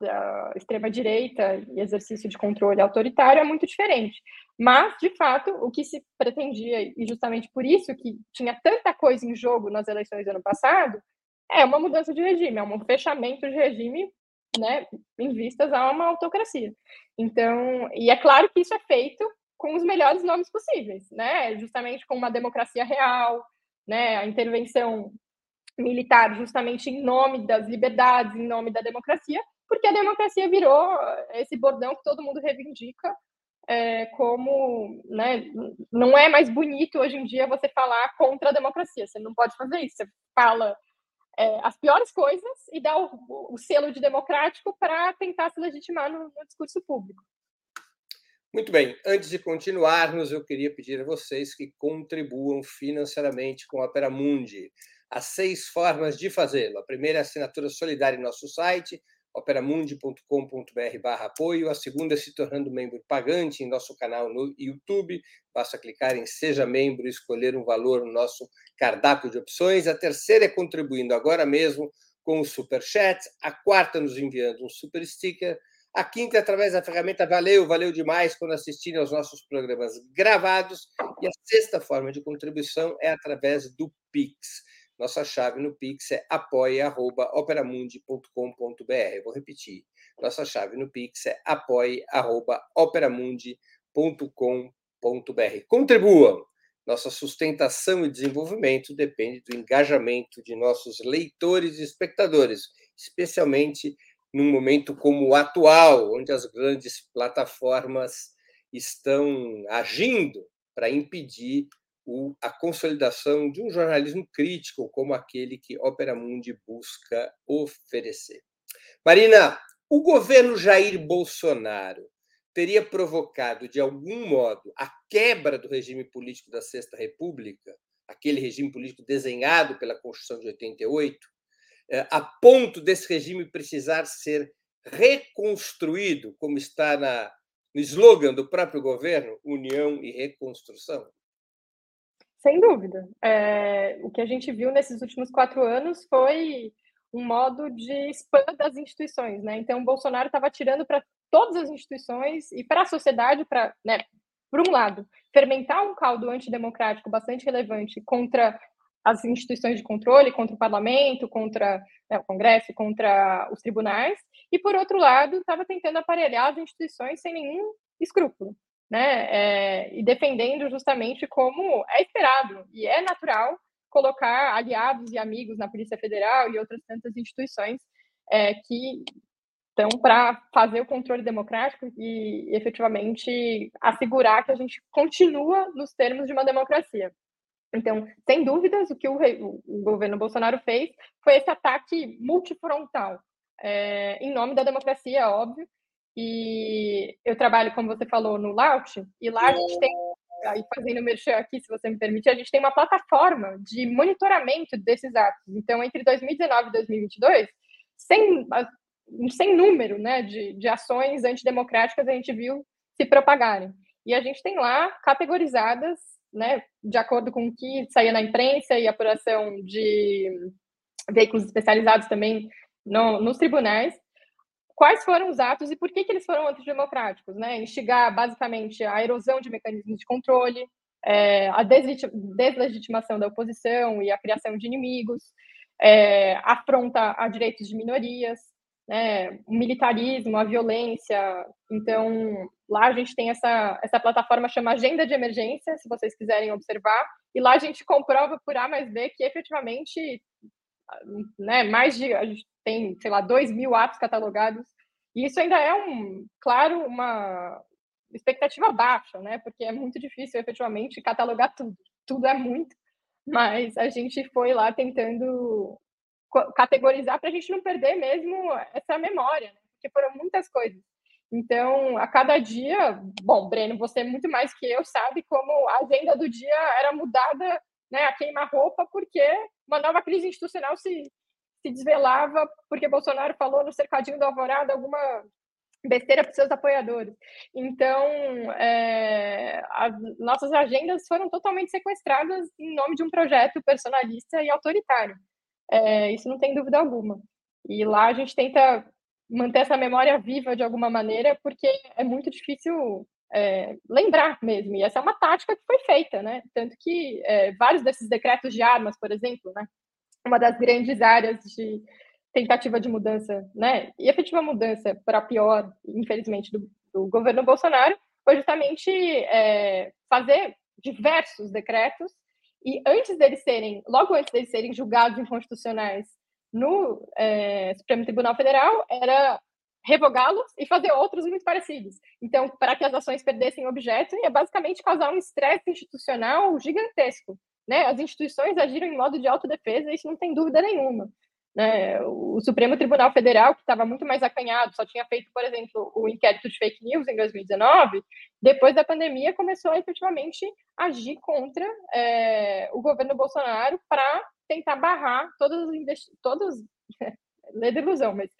da extrema-direita e exercício de controle autoritário é muito diferente. Mas, de fato, o que se pretendia, e justamente por isso que tinha tanta coisa em jogo nas eleições do ano passado, é uma mudança de regime, é um fechamento de regime né, em vistas a uma autocracia. Então, e é claro que isso é feito com os melhores nomes possíveis, né? Justamente com uma democracia real, né? A intervenção militar justamente em nome das liberdades, em nome da democracia, porque a democracia virou esse bordão que todo mundo reivindica é, como né, não é mais bonito hoje em dia você falar contra a democracia. Você não pode fazer isso. Você fala é, as piores coisas e dá o, o selo de democrático para tentar se legitimar no, no, discurso público. Muito bem, antes de continuarmos, eu queria pedir a vocês que contribuam financeiramente com a Opera Mundi. Há seis formas de fazê-lo. A primeira é a assinatura solidária em nosso site, operamundi.com.br barra apoio. A segunda é se tornando membro pagante em nosso canal no YouTube. Basta clicar em Seja Membro e escolher um valor no nosso cardápio de opções. A terceira é contribuindo agora mesmo com o Super Chat. A quarta, nos enviando um Super Sticker. A quinta, através da ferramenta Valeu, valeu demais quando assistirem aos nossos programas gravados. E a sexta forma de contribuição é através do Pix. Nossa chave no Pix é apoia.operamundi.com.br. Vou repetir. Nossa chave no Pix é apoia.operamundi.com.br. Contribuam! Nossa sustentação e desenvolvimento depende do engajamento de nossos leitores e espectadores, especialmente num momento como o atual, onde as grandes plataformas estão agindo para impedir o, a consolidação de um jornalismo crítico como aquele que Opera Mundi busca oferecer. Marina, o governo Jair Bolsonaro teria provocado, de algum modo, a quebra do regime político da Sexta República, aquele regime político desenhado pela Constituição de 88, é, a ponto desse regime precisar ser reconstruído, como está na, no slogan do próprio governo, União e Reconstrução? Sem dúvida. É, o que a gente viu nesses últimos quatro anos foi um modo de spam das instituições, né? Então, o Bolsonaro estava tirando para todas as instituições e para a sociedade, para, né, por um lado, fermentar um caldo antidemocrático bastante relevante contra as instituições de controle, contra o parlamento, contra né, o Congresso, contra os tribunais, e, por outro lado, estava tentando aparelhar as instituições sem nenhum escrúpulo, né? É, e defendendo justamente como é esperado e é natural colocar aliados e amigos na Polícia Federal e outras tantas instituições é, que estão para fazer o controle democrático e efetivamente assegurar que a gente continua nos termos de uma democracia. Então, sem dúvidas, o que o, o governo Bolsonaro fez foi esse ataque multifrontal, é, em nome da democracia, óbvio. E eu trabalho, como você falou, no Laut, e lá a gente tem, aí fazendo merchan aqui, se você me permitir, a gente tem uma plataforma de monitoramento desses atos. Então, entre 2019 e 2022, sem, sem número né, de, de ações antidemocráticas a gente viu se propagarem. E a gente tem lá categorizadas né, de acordo com o que saía na imprensa e apuração de veículos especializados também no, nos tribunais, quais foram os atos e por que, que eles foram antidemocráticos, né? Instigar, basicamente, a erosão de mecanismos de controle, é, a deslegitimação da oposição e a criação de inimigos, é, afronta a direitos de minorias, né, o militarismo, a violência. Então, lá a gente tem essa, essa plataforma chama Agenda de Emergência, se vocês quiserem observar, e lá a gente comprova por A mais B que efetivamente, né, mais de, a gente tem, sei lá, 2 mil atos catalogados, e isso ainda é, um, claro, uma expectativa baixa, né, porque é muito difícil efetivamente catalogar tudo, tudo é muito, mas a gente foi lá tentando categorizar para a gente não perder mesmo essa memória, né? porque foram muitas coisas. Então, a cada dia, bom, Breno, você muito mais que eu sabe como a agenda do dia era mudada né, a queima-roupa, porque uma nova crise institucional se, se desvelava, porque Bolsonaro falou no cercadinho do Alvorada alguma besteira para os seus apoiadores. Então, é, as nossas agendas foram totalmente sequestradas em nome de um projeto personalista e autoritário. É, isso não tem dúvida alguma. E lá a gente tenta manter essa memória viva de alguma maneira, porque é muito difícil é, lembrar mesmo. E essa é uma tática que foi feita, né? Tanto que é, vários desses decretos de armas, por exemplo, né? Uma das grandes áreas de tentativa de mudança, né? E efetiva mudança para pior, infelizmente, do, do, governo Bolsonaro, foi justamente é, fazer diversos decretos e antes deles serem, logo antes deles serem julgados inconstitucionais no é, Supremo Tribunal Federal, era revogá-los e fazer outros muito parecidos. Então, para que as ações perdessem objeto, é basicamente causar um estresse institucional gigantesco. Né? As instituições agiram em modo de autodefesa, isso não tem dúvida nenhuma. Né? O Supremo Tribunal Federal, que estava muito mais acanhado, só tinha feito, por exemplo, o inquérito de fake news em 2019, depois da pandemia começou a efetivamente agir contra é, o governo Bolsonaro para tentar barrar todas as todas, [laughs] lê de ilusão, mas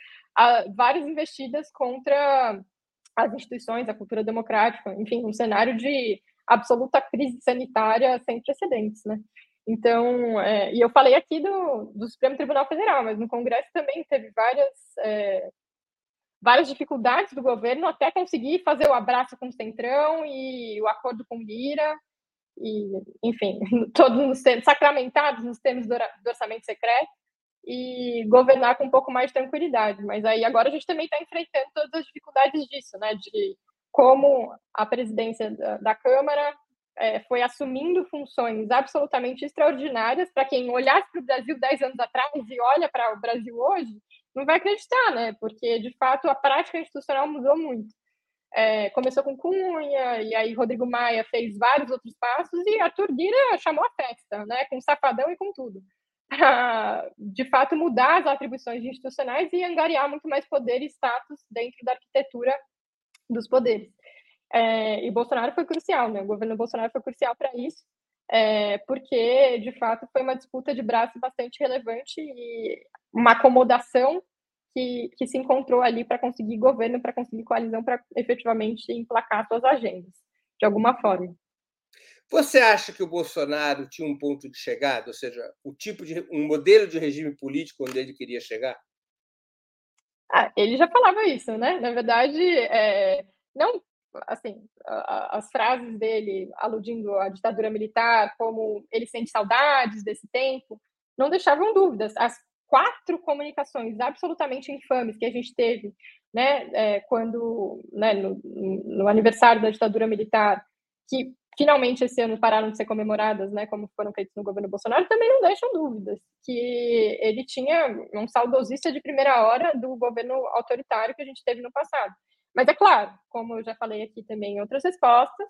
a, várias investidas contra as instituições, a cultura democrática, enfim, um cenário de absoluta crise sanitária sem precedentes, né? Então, é, e eu falei aqui do, do, Supremo Tribunal Federal, mas no Congresso também teve várias, é, várias dificuldades do governo até conseguir fazer o abraço com o Centrão e o acordo com Lira, e, enfim, [laughs] todos termos, sacramentados nos termos do orçamento secreto, e governar com um pouco mais de tranquilidade. Mas aí agora a gente também está enfrentando todas as dificuldades disso, né? De como a presidência da, da Câmara é, foi assumindo funções absolutamente extraordinárias para quem olhasse para o Brasil 10 anos atrás e olha para o Brasil hoje, não vai acreditar, né? Porque, de fato, a prática institucional mudou muito. É, começou com Cunha, e aí Rodrigo Maia fez vários outros passos, e Arthur Lira chamou a festa, né? Com safadão e com tudo. Para, [laughs] de fato, mudar as atribuições institucionais e angariar muito mais poder e status dentro da arquitetura dos poderes. É, e Bolsonaro foi crucial, né? O governo Bolsonaro foi crucial para isso, é, porque, de fato, foi uma disputa de braço bastante relevante e uma acomodação que, que se encontrou ali para conseguir governo, para conseguir coalizão, para efetivamente emplacar suas agendas, de alguma forma. Você acha que o Bolsonaro tinha um ponto de chegada, ou seja, o tipo de um modelo de regime político onde ele queria chegar? Ah, ele já falava isso, né? Na verdade, é, não assim, as frases dele aludindo à ditadura militar, como ele sente saudades desse tempo, não deixavam dúvidas. As quatro comunicações absolutamente infames que a gente teve, né, é, quando, né, no, no, aniversário da ditadura militar, que finalmente esse ano pararam de ser comemoradas, né, como foram feitos no governo Bolsonaro, também não deixam dúvidas que ele tinha um saudosista de primeira hora do governo autoritário que a gente teve no passado. Mas é claro, como eu já falei aqui também em outras respostas,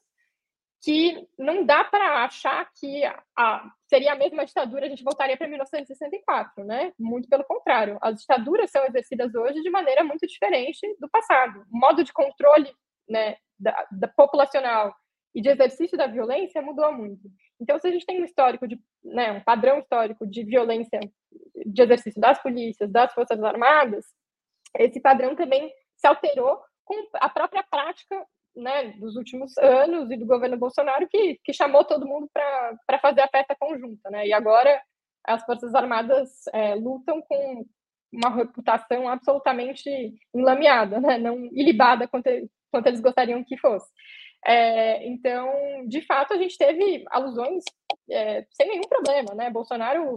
que não dá para achar que a, seria a mesma ditadura, a gente voltaria para 1964, né? Muito pelo contrário. As ditaduras são exercidas hoje de maneira muito diferente do passado. O modo de controle né, da, da populacional e de exercício da violência mudou muito. Então, se a gente tem um histórico de, né, um padrão histórico de violência, de exercício das polícias, das forças armadas, esse padrão também se alterou com a própria prática né, dos últimos anos e do governo Bolsonaro que, que chamou todo mundo para fazer a festa conjunta. Né? E agora as Forças Armadas é, lutam com uma reputação absolutamente enlameada, né? não ilibada quanto, quanto eles gostariam que fosse. É, então, de fato, a gente teve alusões é, sem nenhum problema. Né? Bolsonaro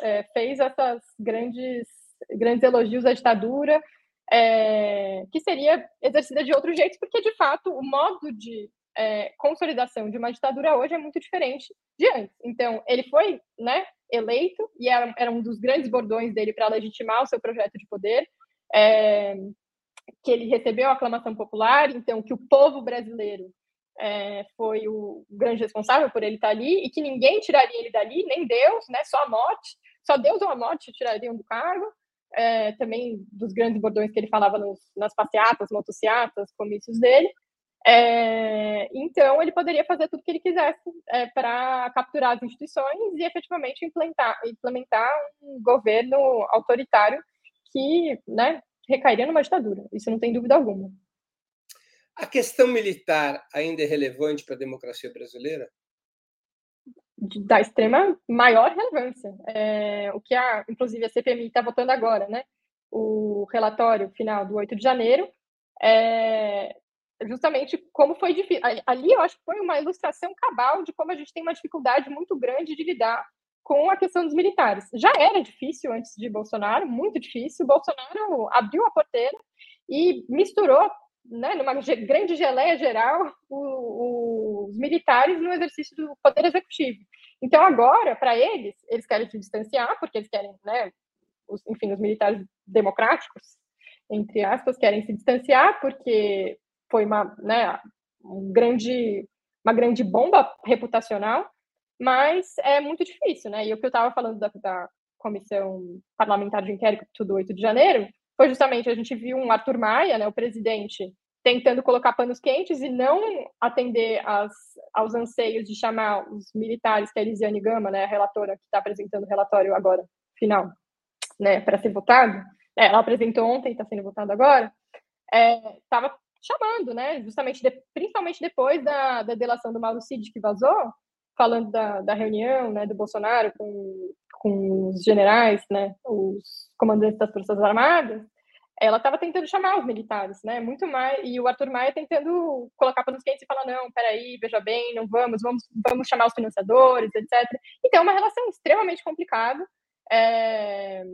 é, fez essas grandes, grandes elogios à ditadura, é, que seria exercida de outro jeito, porque, de fato, o modo de é, consolidação de uma ditadura hoje é muito diferente de antes. Então, ele foi né, eleito, e era, era um dos grandes bordões dele para legitimar o seu projeto de poder, é, que ele recebeu a aclamação popular, então, que o povo brasileiro é, foi o grande responsável por ele estar ali, e que ninguém tiraria ele dali, nem Deus, né, só a morte, só Deus ou a morte tirariam do cargo, é, também dos grandes bordões que ele falava nos, nas passeatas, motocicletas, comícios dele. É, então, ele poderia fazer tudo o que ele quisesse é, para capturar as instituições e efetivamente implementar, implementar um governo autoritário que né, recairia numa ditadura. Isso não tem dúvida alguma. A questão militar ainda é relevante para a democracia brasileira? da extrema maior relevância. É, o que, a, inclusive, a CPMI está votando agora, né? O relatório final do 8 de janeiro, é, justamente como foi difícil. Ali eu acho que foi uma ilustração cabal de como a gente tem uma dificuldade muito grande de lidar com a questão dos militares. Já era difícil antes de Bolsonaro, muito difícil. Bolsonaro abriu a porteira e misturou né, numa grande geleia geral, o, os militares no exercício do poder executivo. Então, agora, para eles, eles querem se distanciar, porque eles querem, né, os, enfim, os militares democráticos, entre aspas, querem se distanciar, porque foi uma, né, um grande, uma grande bomba reputacional, mas é muito difícil, né? E o que eu estava falando da, da comissão parlamentar de inquérito do 8 de janeiro foi justamente a gente viu um Arthur Maia, né, o presidente, tentando colocar panos quentes e não atender as, aos anseios de chamar os militares, que é a Elisiane Gama, né, a relatora que está apresentando o relatório agora, final, né, para ser votado. É, ela apresentou ontem, está sendo votado agora. Estava é, chamando, né, justamente, de, principalmente depois da, da delação do Mauro Cid que vazou, falando da, da reunião, né, do Bolsonaro com, com os generais, né, os comandantes das Forças Armadas, ela estava tentando chamar os militares, né, muito mais, e o Arthur Maia tentando colocar para os quentes e falar, não, peraí, veja bem, não vamos, vamos, vamos chamar os financiadores, etc. Então, é uma relação extremamente complicada. É,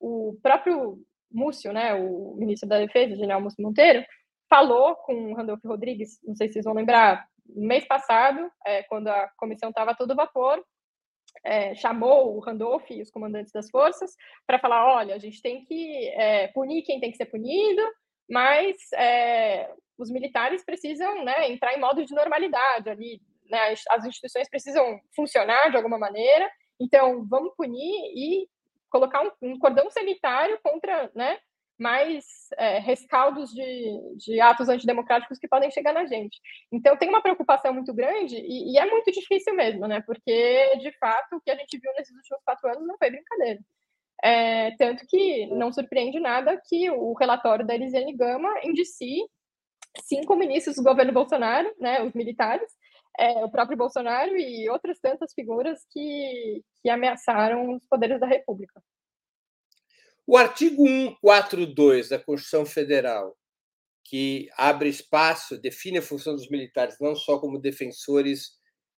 o próprio Múcio, né, o ministro da Defesa, o general Múcio Monteiro, falou com o Randolfo Rodrigues, não sei se vocês vão lembrar, mês passado, é, quando a comissão estava todo vapor, é, chamou o Randolph e os comandantes das forças para falar: olha, a gente tem que é, punir quem tem que ser punido, mas é, os militares precisam né, entrar em modo de normalidade ali, né, as instituições precisam funcionar de alguma maneira, então vamos punir e colocar um, um cordão sanitário contra né, mais é, rescaldos de, de, atos antidemocráticos que podem chegar na gente. Então, tem uma preocupação muito grande e, e, é muito difícil mesmo, né? Porque, de fato, o que a gente viu nesses últimos quatro anos não foi brincadeira. É, tanto que não surpreende nada que o relatório da Elisiane Gama indicie cinco ministros do governo Bolsonaro, né, os militares, é, o próprio Bolsonaro e outras tantas figuras que, que ameaçaram os poderes da República. O artigo 142 da Constituição Federal, que abre espaço, define a função dos militares não só como defensores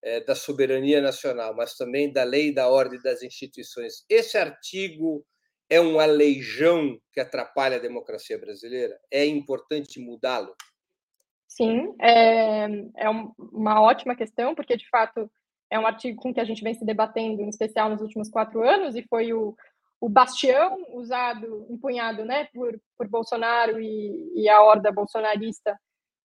é, da soberania nacional, mas também da lei, da ordem das instituições. Esse artigo é um aleijão que atrapalha a democracia brasileira? É importante mudá-lo? Sim, é, é uma ótima questão, porque de fato é um artigo com que a gente vem se debatendo, em especial nos últimos quatro anos, e foi o, o bastião usado, empunhado né, por, por Bolsonaro e, e a horda bolsonarista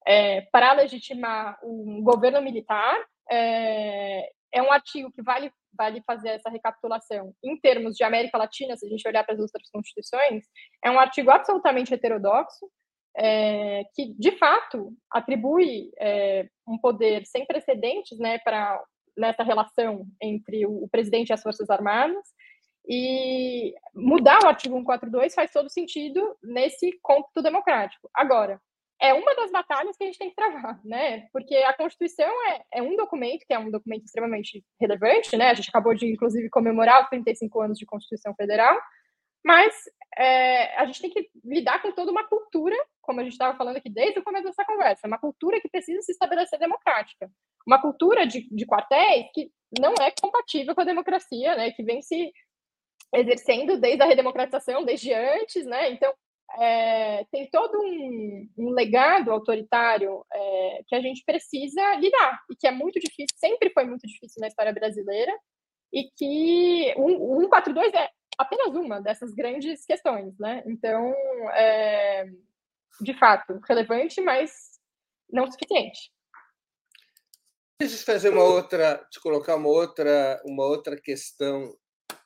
é, para legitimar um governo militar. É, é um artigo que vale, vale fazer essa recapitulação em termos de América Latina, se a gente olhar para as outras constituições, é um artigo absolutamente heterodoxo, é, que de fato atribui é, um poder sem precedentes né, para nessa relação entre o, o presidente e as forças armadas e mudar o artigo 142 faz todo sentido nesse cômputo democrático. Agora, é uma das batalhas que a gente tem que travar, né? Porque a Constituição é, é um documento que é um documento extremamente relevante, né? A gente acabou de, inclusive, comemorar os 35 anos de Constituição Federal, mas é, a gente tem que lidar com toda uma cultura, como a gente estava falando aqui desde o começo dessa conversa, uma cultura que precisa se estabelecer democrática, uma cultura de, de quartéis que não é compatível com a democracia, né? Que vem se exercendo desde a redemocratização, desde antes, né? Então, é, tem todo um, um legado autoritário é, que a gente precisa lidar e que é muito difícil, sempre foi muito difícil na história brasileira e que o 142 é apenas uma dessas grandes questões, né? Então, é, de fato, relevante, mas não suficiente. Deixa eu fazer uma outra, te colocar uma outra, uma outra questão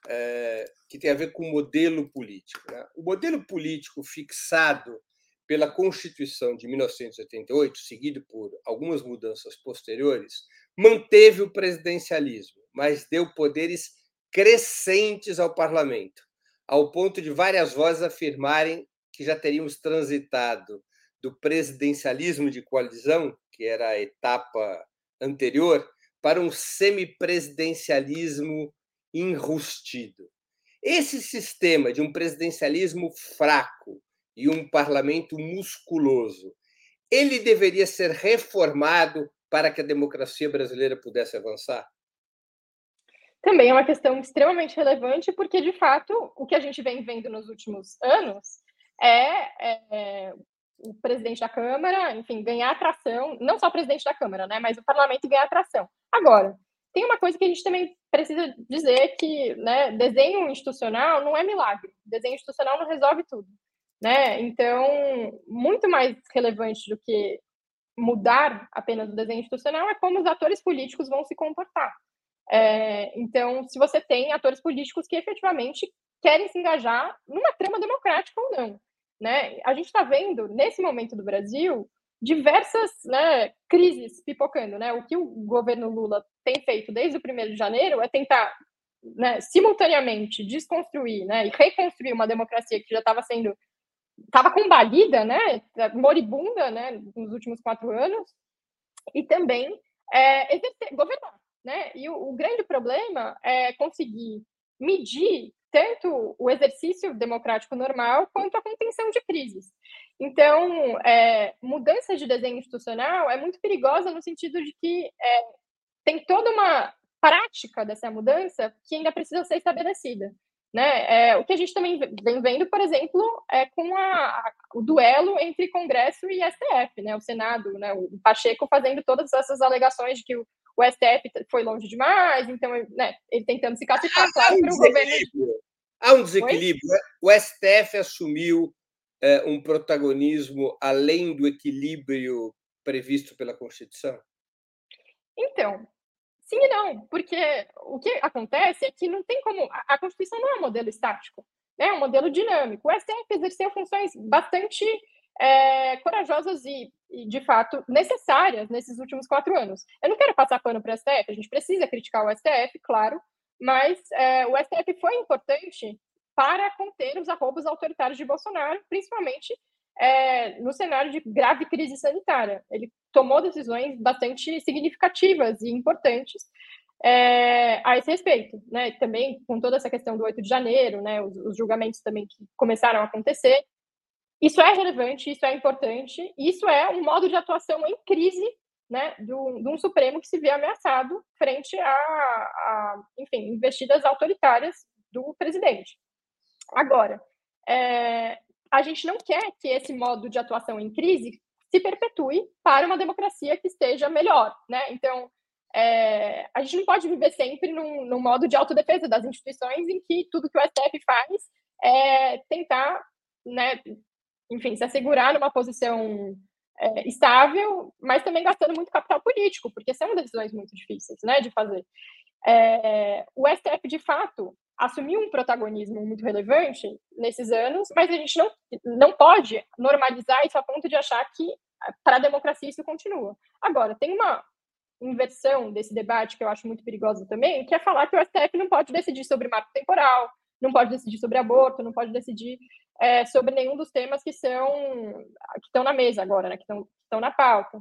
é, que tem a ver com o modelo político. Né? O modelo político fixado pela Constituição de 1988, seguido por algumas mudanças posteriores, manteve o presidencialismo, mas deu poderes crescentes ao parlamento, ao ponto de várias vozes afirmarem que já teríamos transitado do presidencialismo de coalizão, que era a etapa anterior, para um semipresidencialismo enrustido. Esse sistema de um presidencialismo fraco e um parlamento musculoso, ele deveria ser reformado para que a democracia brasileira pudesse avançar? Também é uma questão extremamente relevante, porque, de fato, o que a gente vem vendo nos últimos anos é, é o presidente da Câmara, enfim, ganhar atração, não só o presidente da Câmara, né, mas o parlamento ganhar atração. Agora, tem uma coisa que a gente também precisa dizer que né, desenho institucional não é milagre. Desenho institucional não resolve tudo. Né? Então, muito mais relevante do que mudar apenas o desenho institucional é como os atores políticos vão se comportar. É, então, se você tem atores políticos que efetivamente querem se engajar numa trama democrática ou não. Né? A gente está vendo, nesse momento do Brasil, diversas né, crises pipocando. Né? O que o governo Lula tem feito desde o 1 de janeiro é tentar né, simultaneamente desconstruir né, e reconstruir uma democracia que já estava sendo estava combalida, né, moribunda, né, nos últimos quatro anos, e também é, exercer, governar, né? E o, o grande problema é conseguir medir tanto o exercício democrático normal quanto a contenção de crises. Então, é, mudança de desenho institucional é muito perigosa no sentido de que é, tem toda uma prática dessa mudança que ainda precisa ser estabelecida. Né? É, o que a gente também vem vendo, por exemplo, é com a, o duelo entre Congresso e STF, né? o Senado, né? o Pacheco fazendo todas essas alegações de que o, o STF foi longe demais, então né, ele tentando se ah, claro, para o governo. Há um desequilíbrio. Oi? O STF assumiu é, um protagonismo além do equilíbrio previsto pela Constituição? Então, sim e não, porque o que acontece é que não tem como. A Constituição não é um modelo estático, né? é um modelo dinâmico. O STF exerceu funções bastante é, corajosas e, e, de fato, necessárias nesses últimos quatro anos. Eu não quero passar pano para o STF, a gente precisa criticar o STF, claro, mas é, o STF foi importante para conter os arroubos autoritários de Bolsonaro, principalmente é, no cenário de grave crise sanitária. Ele tomou decisões bastante significativas e importantes é, a esse respeito, né? Também com toda essa questão do 8 de janeiro, né? Os, os, julgamentos também que começaram a acontecer. Isso é relevante, isso é importante, isso é um modo de atuação em crise, né? De um Supremo que se vê ameaçado frente a, a enfim, investidas autoritárias do presidente. Agora, é, a gente não quer que esse modo de atuação em crise se perpetue para uma democracia que esteja melhor, né? Então, é, a gente não pode viver sempre num, num, modo de autodefesa das instituições em que tudo que o STF faz é tentar, né, enfim, se assegurar numa posição é, estável, mas também gastando muito capital político, porque são decisões muito difíceis, né, de fazer. É, o STF, de fato, assumiu um protagonismo muito relevante nesses anos, mas a gente não, não pode normalizar isso a ponto de achar que para a democracia isso continua. Agora, tem uma inversão desse debate que eu acho muito perigosa também, que é falar que o STF não pode decidir sobre marco temporal, não pode decidir sobre aborto, não pode decidir é, sobre nenhum dos temas que são que estão na mesa agora, né, que estão, estão na pauta.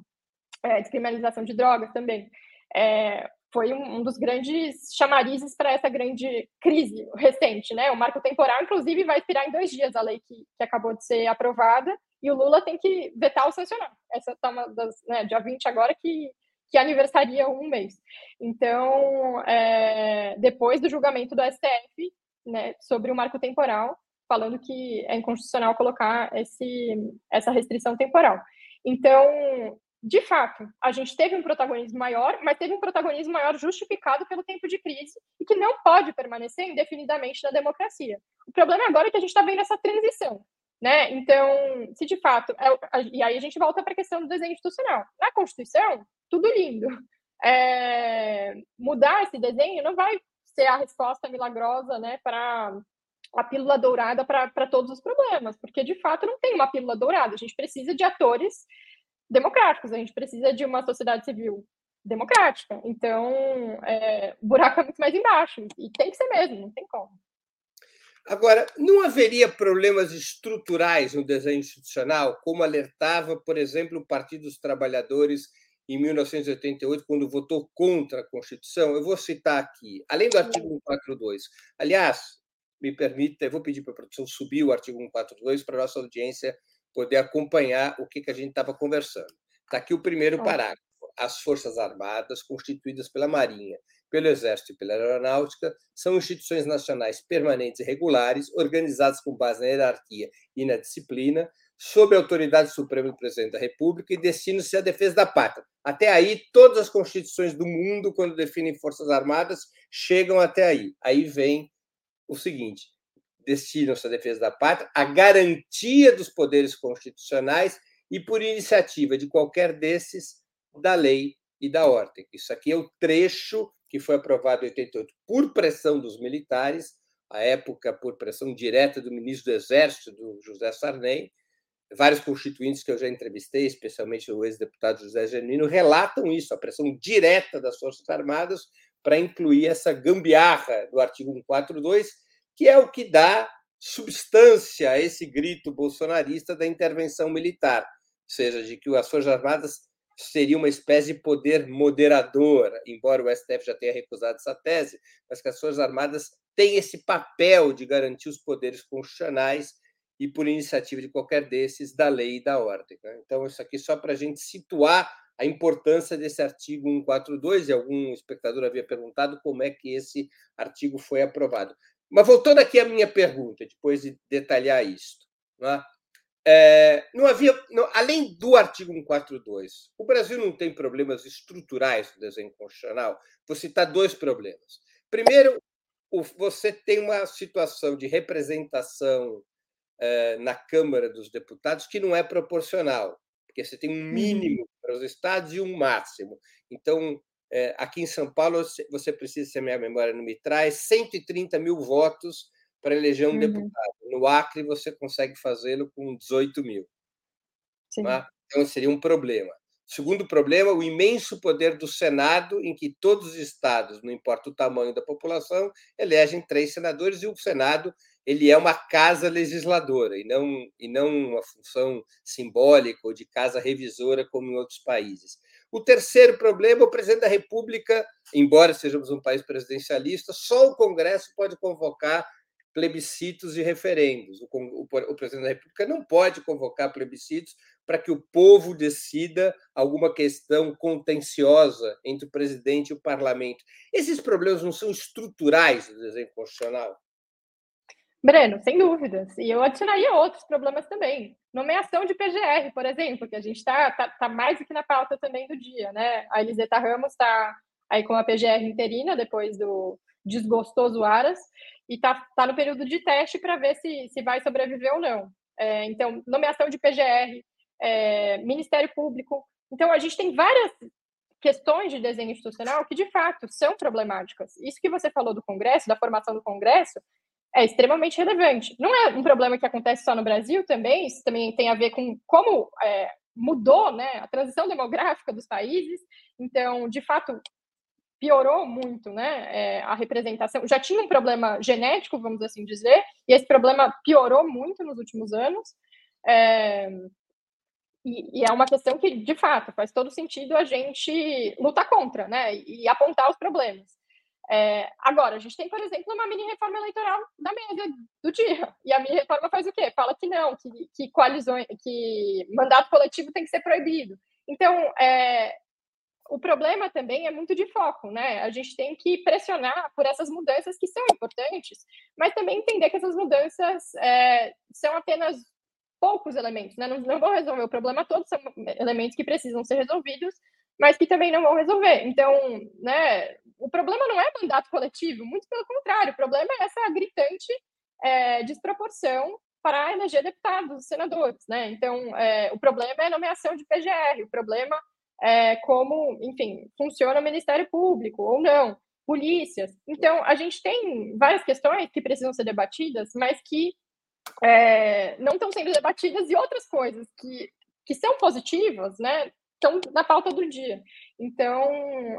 É, descriminalização de drogas também. É, foi um, dos grandes chamarizes para essa grande crise recente, né? O marco temporal, inclusive, vai expirar em dois dias a lei que, que acabou de ser aprovada, e o Lula tem que vetar ou sancionar. Essa está uma das, né, dia 20 agora que, que aniversaria um mês. Então, é, depois do julgamento do STF né, sobre o marco temporal, falando que é inconstitucional colocar esse, essa restrição temporal. Então, de fato, a gente teve um protagonismo maior, mas teve um protagonismo maior justificado pelo tempo de crise e que não pode permanecer indefinidamente na democracia. O problema agora é que a gente está vendo essa transição. Né? Então, se de fato. É, e aí a gente volta para a questão do desenho institucional. Na Constituição, tudo lindo. É, mudar esse desenho não vai ser a resposta milagrosa né, para a pílula dourada para todos os problemas, porque de fato não tem uma pílula dourada. A gente precisa de atores democráticos, a gente precisa de uma sociedade civil democrática. Então, é, o buraco é muito mais embaixo, e tem que ser mesmo, não tem como. Agora, não haveria problemas estruturais no desenho institucional, como alertava, por exemplo, o Partido dos Trabalhadores em 1988, quando votou contra a Constituição? Eu vou citar aqui, além do artigo 142. Aliás, me permita, eu vou pedir para a produção subir o artigo 142 para a nossa audiência poder acompanhar o que, que a gente estava conversando. Está aqui o primeiro parágrafo. As Forças Armadas, constituídas pela Marinha, pelo Exército e pela Aeronáutica, são instituições nacionais permanentes e regulares, organizadas com base na hierarquia e na disciplina, sob a autoridade suprema do presidente da República e destinam-se à defesa da pátria. Até aí, todas as constituições do mundo, quando definem Forças Armadas, chegam até aí. Aí vem o seguinte: destinam-se à defesa da pátria, a garantia dos poderes constitucionais e, por iniciativa de qualquer desses, da lei e da ordem. Isso aqui é o trecho que foi aprovado em 88 por pressão dos militares, à época por pressão direta do ministro do Exército, do José Sarney. Vários constituintes que eu já entrevistei, especialmente o ex-deputado José Genuíno, relatam isso, a pressão direta das Forças Armadas para incluir essa gambiarra do artigo 142, que é o que dá substância a esse grito bolsonarista da intervenção militar, ou seja, de que as Forças Armadas seria uma espécie de poder moderador, embora o STF já tenha recusado essa tese, mas que as Forças Armadas têm esse papel de garantir os poderes constitucionais e, por iniciativa de qualquer desses, da lei e da ordem. Né? Então, isso aqui só para a gente situar a importância desse artigo 142, e algum espectador havia perguntado como é que esse artigo foi aprovado. Mas voltando aqui à minha pergunta, depois de detalhar isto, não, é? É, não havia, não, além do artigo 142, o Brasil não tem problemas estruturais no desenho constitucional. Vou citar dois problemas. Primeiro, você tem uma situação de representação é, na Câmara dos Deputados que não é proporcional porque você tem um uhum. mínimo para os estados e um máximo. Então, é, aqui em São Paulo, você precisa, se a minha memória não me traz, 130 mil votos para eleger um uhum. deputado. No Acre, você consegue fazê-lo com 18 mil. Tá? Então, seria um problema. Segundo problema, o imenso poder do Senado, em que todos os estados, não importa o tamanho da população, elegem três senadores e o Senado ele é uma casa legisladora e não, e não uma função simbólica ou de casa revisora como em outros países. O terceiro problema, o presidente da República, embora sejamos um país presidencialista, só o Congresso pode convocar plebiscitos e referendos. O, presidente da República não pode convocar plebiscitos para que o povo decida alguma questão contenciosa entre o presidente e o parlamento. Esses problemas não são estruturais do desenho constitucional? Breno, sem dúvidas. E eu adicionaria outros problemas também. Nomeação de PGR, por exemplo, que a gente está tá, tá mais que na pauta também do dia, né? A Eliseta Ramos está aí com a PGR interina, depois do desgostoso Aras, e está tá no período de teste para ver se, se vai sobreviver ou não. É, então, nomeação de PGR, é, Ministério Público. Então, a gente tem várias questões de desenho institucional que, de fato, são problemáticas. Isso que você falou do Congresso, da formação do Congresso, é extremamente relevante. Não é um problema que acontece só no Brasil também, isso também tem a ver com como é, mudou né, a transição demográfica dos países. Então, de fato, piorou muito né, é, a representação. Já tinha um problema genético, vamos assim dizer, e esse problema piorou muito nos últimos anos. É, e, e, é uma questão que, de fato, faz todo sentido a gente lutar contra né, e apontar os problemas. É, agora, a gente tem, por exemplo, uma mini reforma eleitoral da mesa do dia. E a mini reforma faz o quê? Fala que não, que, que coalizões, que mandato coletivo tem que ser proibido. Então, é, o problema também é muito de foco, né? A gente tem que pressionar por essas mudanças que são importantes, mas também entender que essas mudanças é, são apenas poucos elementos, né? Não, não vão resolver o problema todo, são elementos que precisam ser resolvidos, mas que também não vão resolver. Então, né, o problema não é mandato coletivo, muito pelo contrário, o problema é essa gritante é, desproporção para eleger deputados, senadores, né? Então, é, o problema é a nomeação de PGR, o problema é como, enfim, funciona o Ministério Público ou não, polícias. Então, a gente tem várias questões que precisam ser debatidas, mas que é, não estão sendo debatidas e outras coisas que, que são positivas, né? Estão na pauta do dia. Então,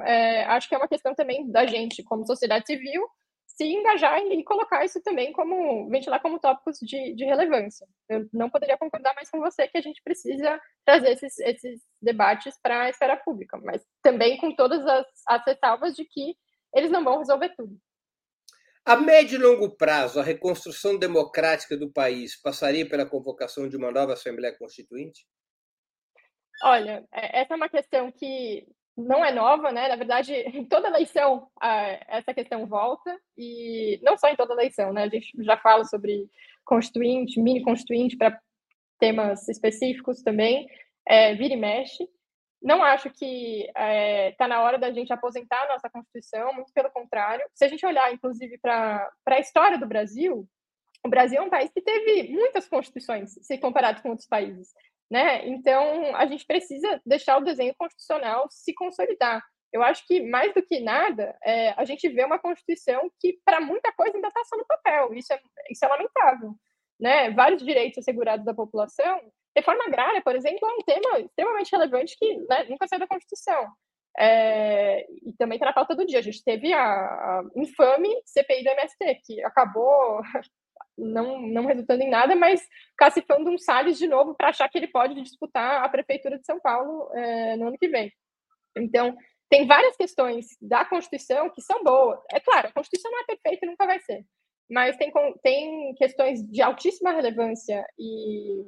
é, acho que é uma questão também da gente, como sociedade civil, se engajar e colocar isso também como, ventilar como tópicos de, de relevância. Eu não poderia concordar mais com você que a gente precisa trazer esses, esses debates para a esfera pública, mas também com todas as, as ressalvas de que eles não vão resolver tudo. A médio e longo prazo, a reconstrução democrática do país passaria pela convocação de uma nova Assembleia Constituinte? Olha, é, essa é uma questão que não é nova, né? Na verdade, em toda eleição essa questão volta, e não só em toda eleição, né? A gente já fala sobre constituinte, mini constituinte para temas específicos também, é, vira e mexe. Não acho que está é, tá na hora da gente aposentar a nossa Constituição, muito pelo contrário. Se a gente olhar, inclusive, para a história do Brasil, o Brasil é um país que teve muitas constituições, se comparado com outros países. Né? Então, a gente precisa deixar o desenho constitucional se consolidar. Eu acho que, mais do que nada, é, a gente vê uma Constituição que, para muita coisa, ainda está só no papel. Isso é, isso é lamentável. Né? Vários direitos assegurados da população. Reforma agrária, por exemplo, é um tema extremamente relevante que né, nunca saiu da Constituição. É, e também está na pauta do dia. A gente teve a, a infame CPI do MST, que acabou [laughs] não, não resultando em nada, mas cacifando um Salles de novo para achar que ele pode disputar a prefeitura de São Paulo é, no ano que vem. Então, tem várias questões da Constituição que são boas. É claro, a Constituição não é perfeita e nunca vai ser, mas tem, tem questões de altíssima relevância e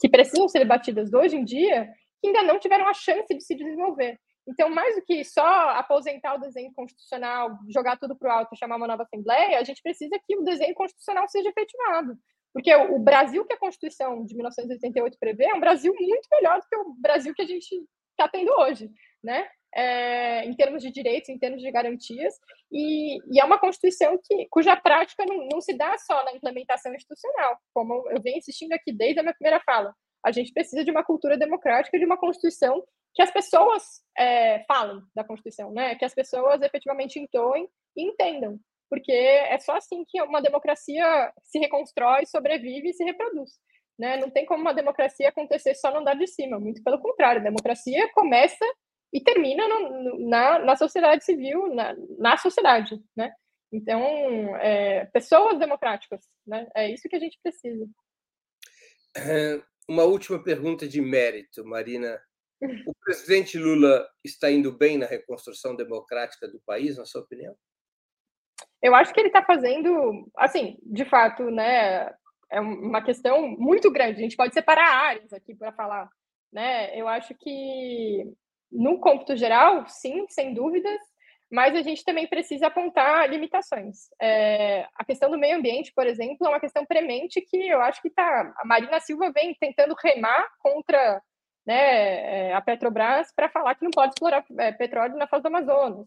que precisam ser debatidas hoje em dia que ainda não tiveram a chance de se desenvolver. Então, mais do que só aposentar o desenho constitucional, jogar tudo para o alto e chamar uma nova Assembleia, a gente precisa que o desenho constitucional seja efetivado. Porque o Brasil que a Constituição de 1988 prevê é um Brasil muito melhor do que o Brasil que a gente está tendo hoje, né? É, em termos de direitos, em termos de garantias, e, e é uma Constituição que, cuja prática não, não, se dá só na implementação institucional, como eu venho insistindo aqui desde a minha primeira fala. A gente precisa de uma cultura democrática, de uma Constituição que as pessoas é, falem da Constituição, né? Que as pessoas efetivamente entoem e entendam, porque é só assim que uma democracia se reconstrói, sobrevive e se reproduz. Né? Não tem como uma democracia acontecer só no andar de cima, muito pelo contrário, a democracia começa e termina no, na, na sociedade civil, na, na sociedade, né? Então, é, pessoas democráticas, né? É isso que a gente precisa. Uma última pergunta de mérito, Marina o presidente Lula está indo bem na reconstrução democrática do país, na sua opinião? Eu acho que ele está fazendo, assim, de fato, né? É uma questão muito grande. A gente pode separar áreas aqui para falar, né? Eu acho que no cômputo geral, sim, sem dúvidas, mas a gente também precisa apontar limitações. É, a questão do meio ambiente, por exemplo, é uma questão premente que eu acho que tá, a Marina Silva vem tentando remar contra né, é, a Petrobras para falar que não pode explorar é, petróleo na foz do Amazonas.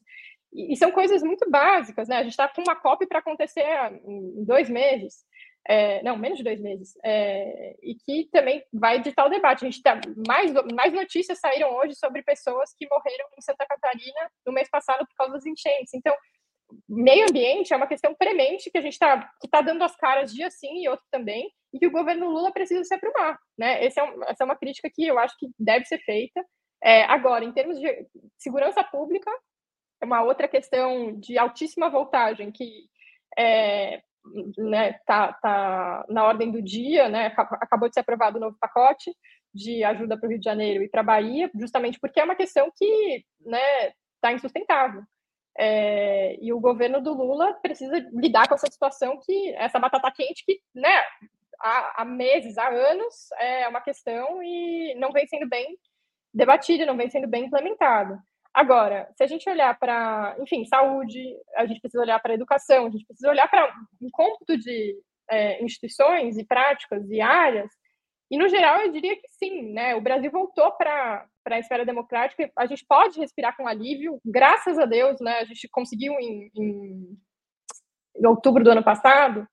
E, e, são coisas muito básicas, né? A gente está com uma COP para acontecer em dois meses, é, não, menos de dois meses, é, e que também vai ditar o debate. A gente tá, mais, mais notícias saíram hoje sobre pessoas que morreram em Santa Catarina no mês passado por causa das enchentes. Então, meio ambiente é uma questão premente que a gente está que tá dando as caras dia sim e outro também, e que o governo Lula precisa se aprumar. Né? É um, essa é uma crítica que eu acho que deve ser feita. É, agora, em termos de segurança pública, é uma outra questão de altíssima voltagem que é, né, tá, tá na ordem do dia, né, acabou de ser aprovado o novo pacote de ajuda para o Rio de Janeiro e para a Bahia, justamente porque é uma questão que está né, tá insustentável. É, e o governo do Lula precisa lidar com essa situação que essa batata quente que, né, há, há meses, há anos é uma questão e não vem sendo bem debatida, não vem sendo bem implementada. Agora, se a gente olhar para, enfim, saúde, a gente precisa olhar para educação, a gente precisa olhar para um cômputo de é, instituições e práticas e áreas e, no geral, eu diria que sim, né? O Brasil voltou para a esfera democrática, a gente pode respirar com alívio, graças a Deus, né? A gente conseguiu em, em, em outubro do ano passado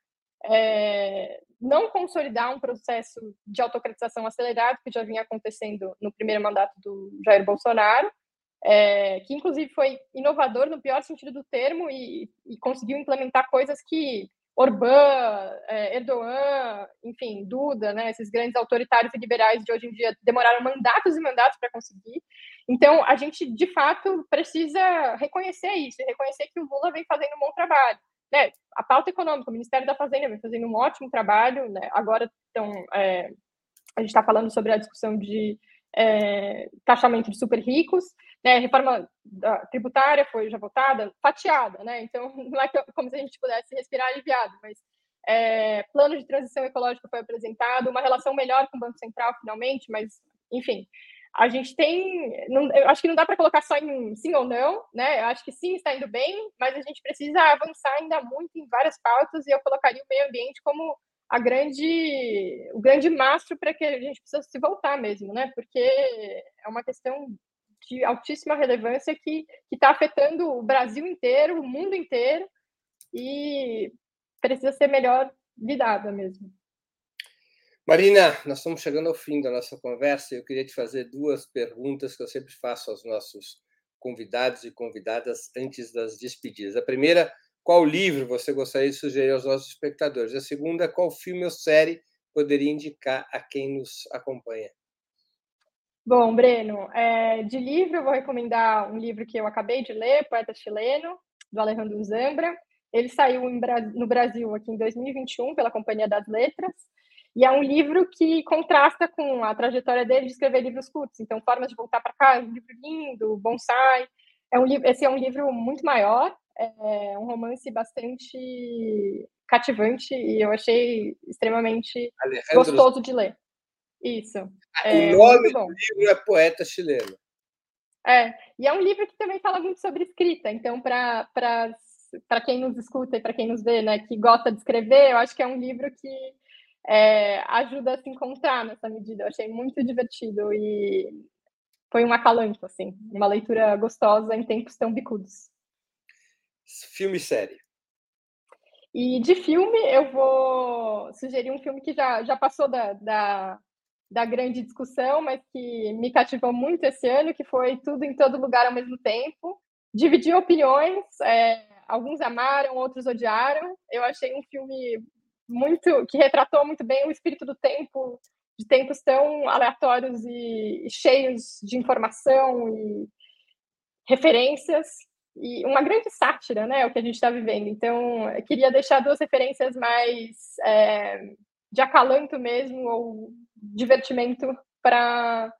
é, não consolidar um processo de autocratização acelerado que já vinha acontecendo no primeiro mandato do Jair Bolsonaro, é, que inclusive foi inovador no pior sentido do termo e, e conseguiu implementar coisas que Orbán, é, Erdogan, enfim, Duda, né, esses grandes autoritários e liberais de hoje em dia demoraram mandatos e mandatos para conseguir. Então, a gente, de fato, precisa reconhecer isso, reconhecer que o Lula vem fazendo um bom trabalho. Né? A pauta econômica, o Ministério da Fazenda vem fazendo um ótimo trabalho, né? agora então, é, a gente está falando sobre a discussão de é, taxamento de super ricos, né, reforma tributária foi já votada, fatiada, né, então [laughs] não é como se a gente pudesse respirar aliviado, mas é, plano de transição ecológica foi apresentado, uma relação melhor com o Banco Central, finalmente, mas, enfim, a gente tem, não, eu acho que não dá para colocar só em sim ou não, né, eu acho que sim está indo bem, mas a gente precisa avançar ainda muito em várias pautas, e eu colocaria o meio ambiente como a grande, o grande mastro para que a gente precisa se voltar mesmo, né? Porque é uma questão de altíssima relevância que está afetando o Brasil inteiro, o mundo inteiro, e precisa ser melhor lidada mesmo. Marina, nós estamos chegando ao fim da nossa conversa e eu queria te fazer duas perguntas que eu sempre faço aos nossos convidados e convidadas antes das despedidas. A primeira, qual livro você gostaria de sugerir aos nossos espectadores? A segunda, qual filme ou série poderia indicar a quem nos acompanha? Bom, Breno, é, de livro eu vou recomendar um livro que eu acabei de ler, Poeta Chileno, do Alejandro Zambra. Ele saiu no Brasil aqui em 2021 pela Companhia das Letras. E é um livro que contrasta com a trajetória dele de escrever livros curtos. Então, Formas de Voltar para Casa, um livro lindo, bonsai. É um esse é um livro muito maior, é um romance bastante cativante e eu achei extremamente Alejandro... gostoso de ler. Isso. Ah, é, o nome do livro é Poeta Chileno. É, e é um livro que também fala muito sobre escrita. Então, para quem nos escuta e para quem nos vê, né, que gosta de escrever, eu acho que é um livro que é, ajuda a se encontrar nessa medida. Eu achei muito divertido e foi um acalanto, assim, uma leitura gostosa em tempos tão bicudos. Filme e série. E de filme, eu vou sugerir um filme que já, já passou da, da, da grande discussão, mas que me cativou muito esse ano, que foi Tudo em Todo Lugar ao mesmo tempo. Dividiu opiniões, é, alguns amaram, outros odiaram. Eu achei um filme muito que retratou muito bem o espírito do tempo, de tempos tão aleatórios e, e cheios de informação e referências e uma grande sátira, né, o que a gente está vivendo. Então, eu queria deixar duas referências mais é, de acalanto mesmo ou divertimento para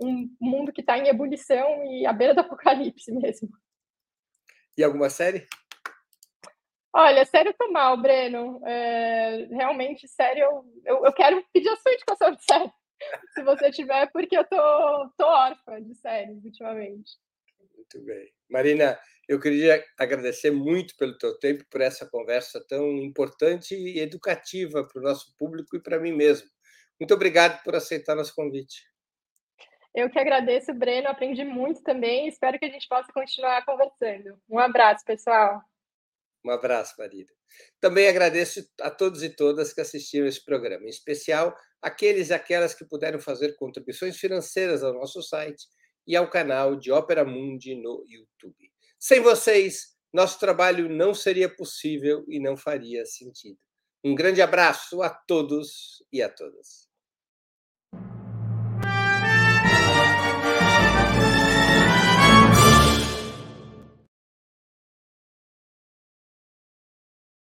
um mundo que está em ebulição e à beira do apocalipse mesmo. E alguma série? Olha, sério, tô mal, Breno. É, realmente, sério, eu, eu, eu, quero pedir a sua indicação de série, se você tiver, porque eu tô, tô órfã de séries ultimamente. Muito bem. Marina, eu queria agradecer muito pelo teu tempo, por essa conversa tão importante e educativa para o nosso público e para mim mesmo. Muito obrigado por aceitar nosso convite. Eu que agradeço, Breno. Aprendi muito também. Espero que a gente possa continuar conversando. Um abraço, pessoal. Um abraço, Marina. Também agradeço a todos e todas que assistiram esse programa, em especial aqueles e aquelas que puderam fazer contribuições financeiras ao nosso site e ao canal de Ópera Mundi no YouTube. Sem vocês, nosso trabalho não seria possível e não faria sentido. Um grande abraço a todos e a todas.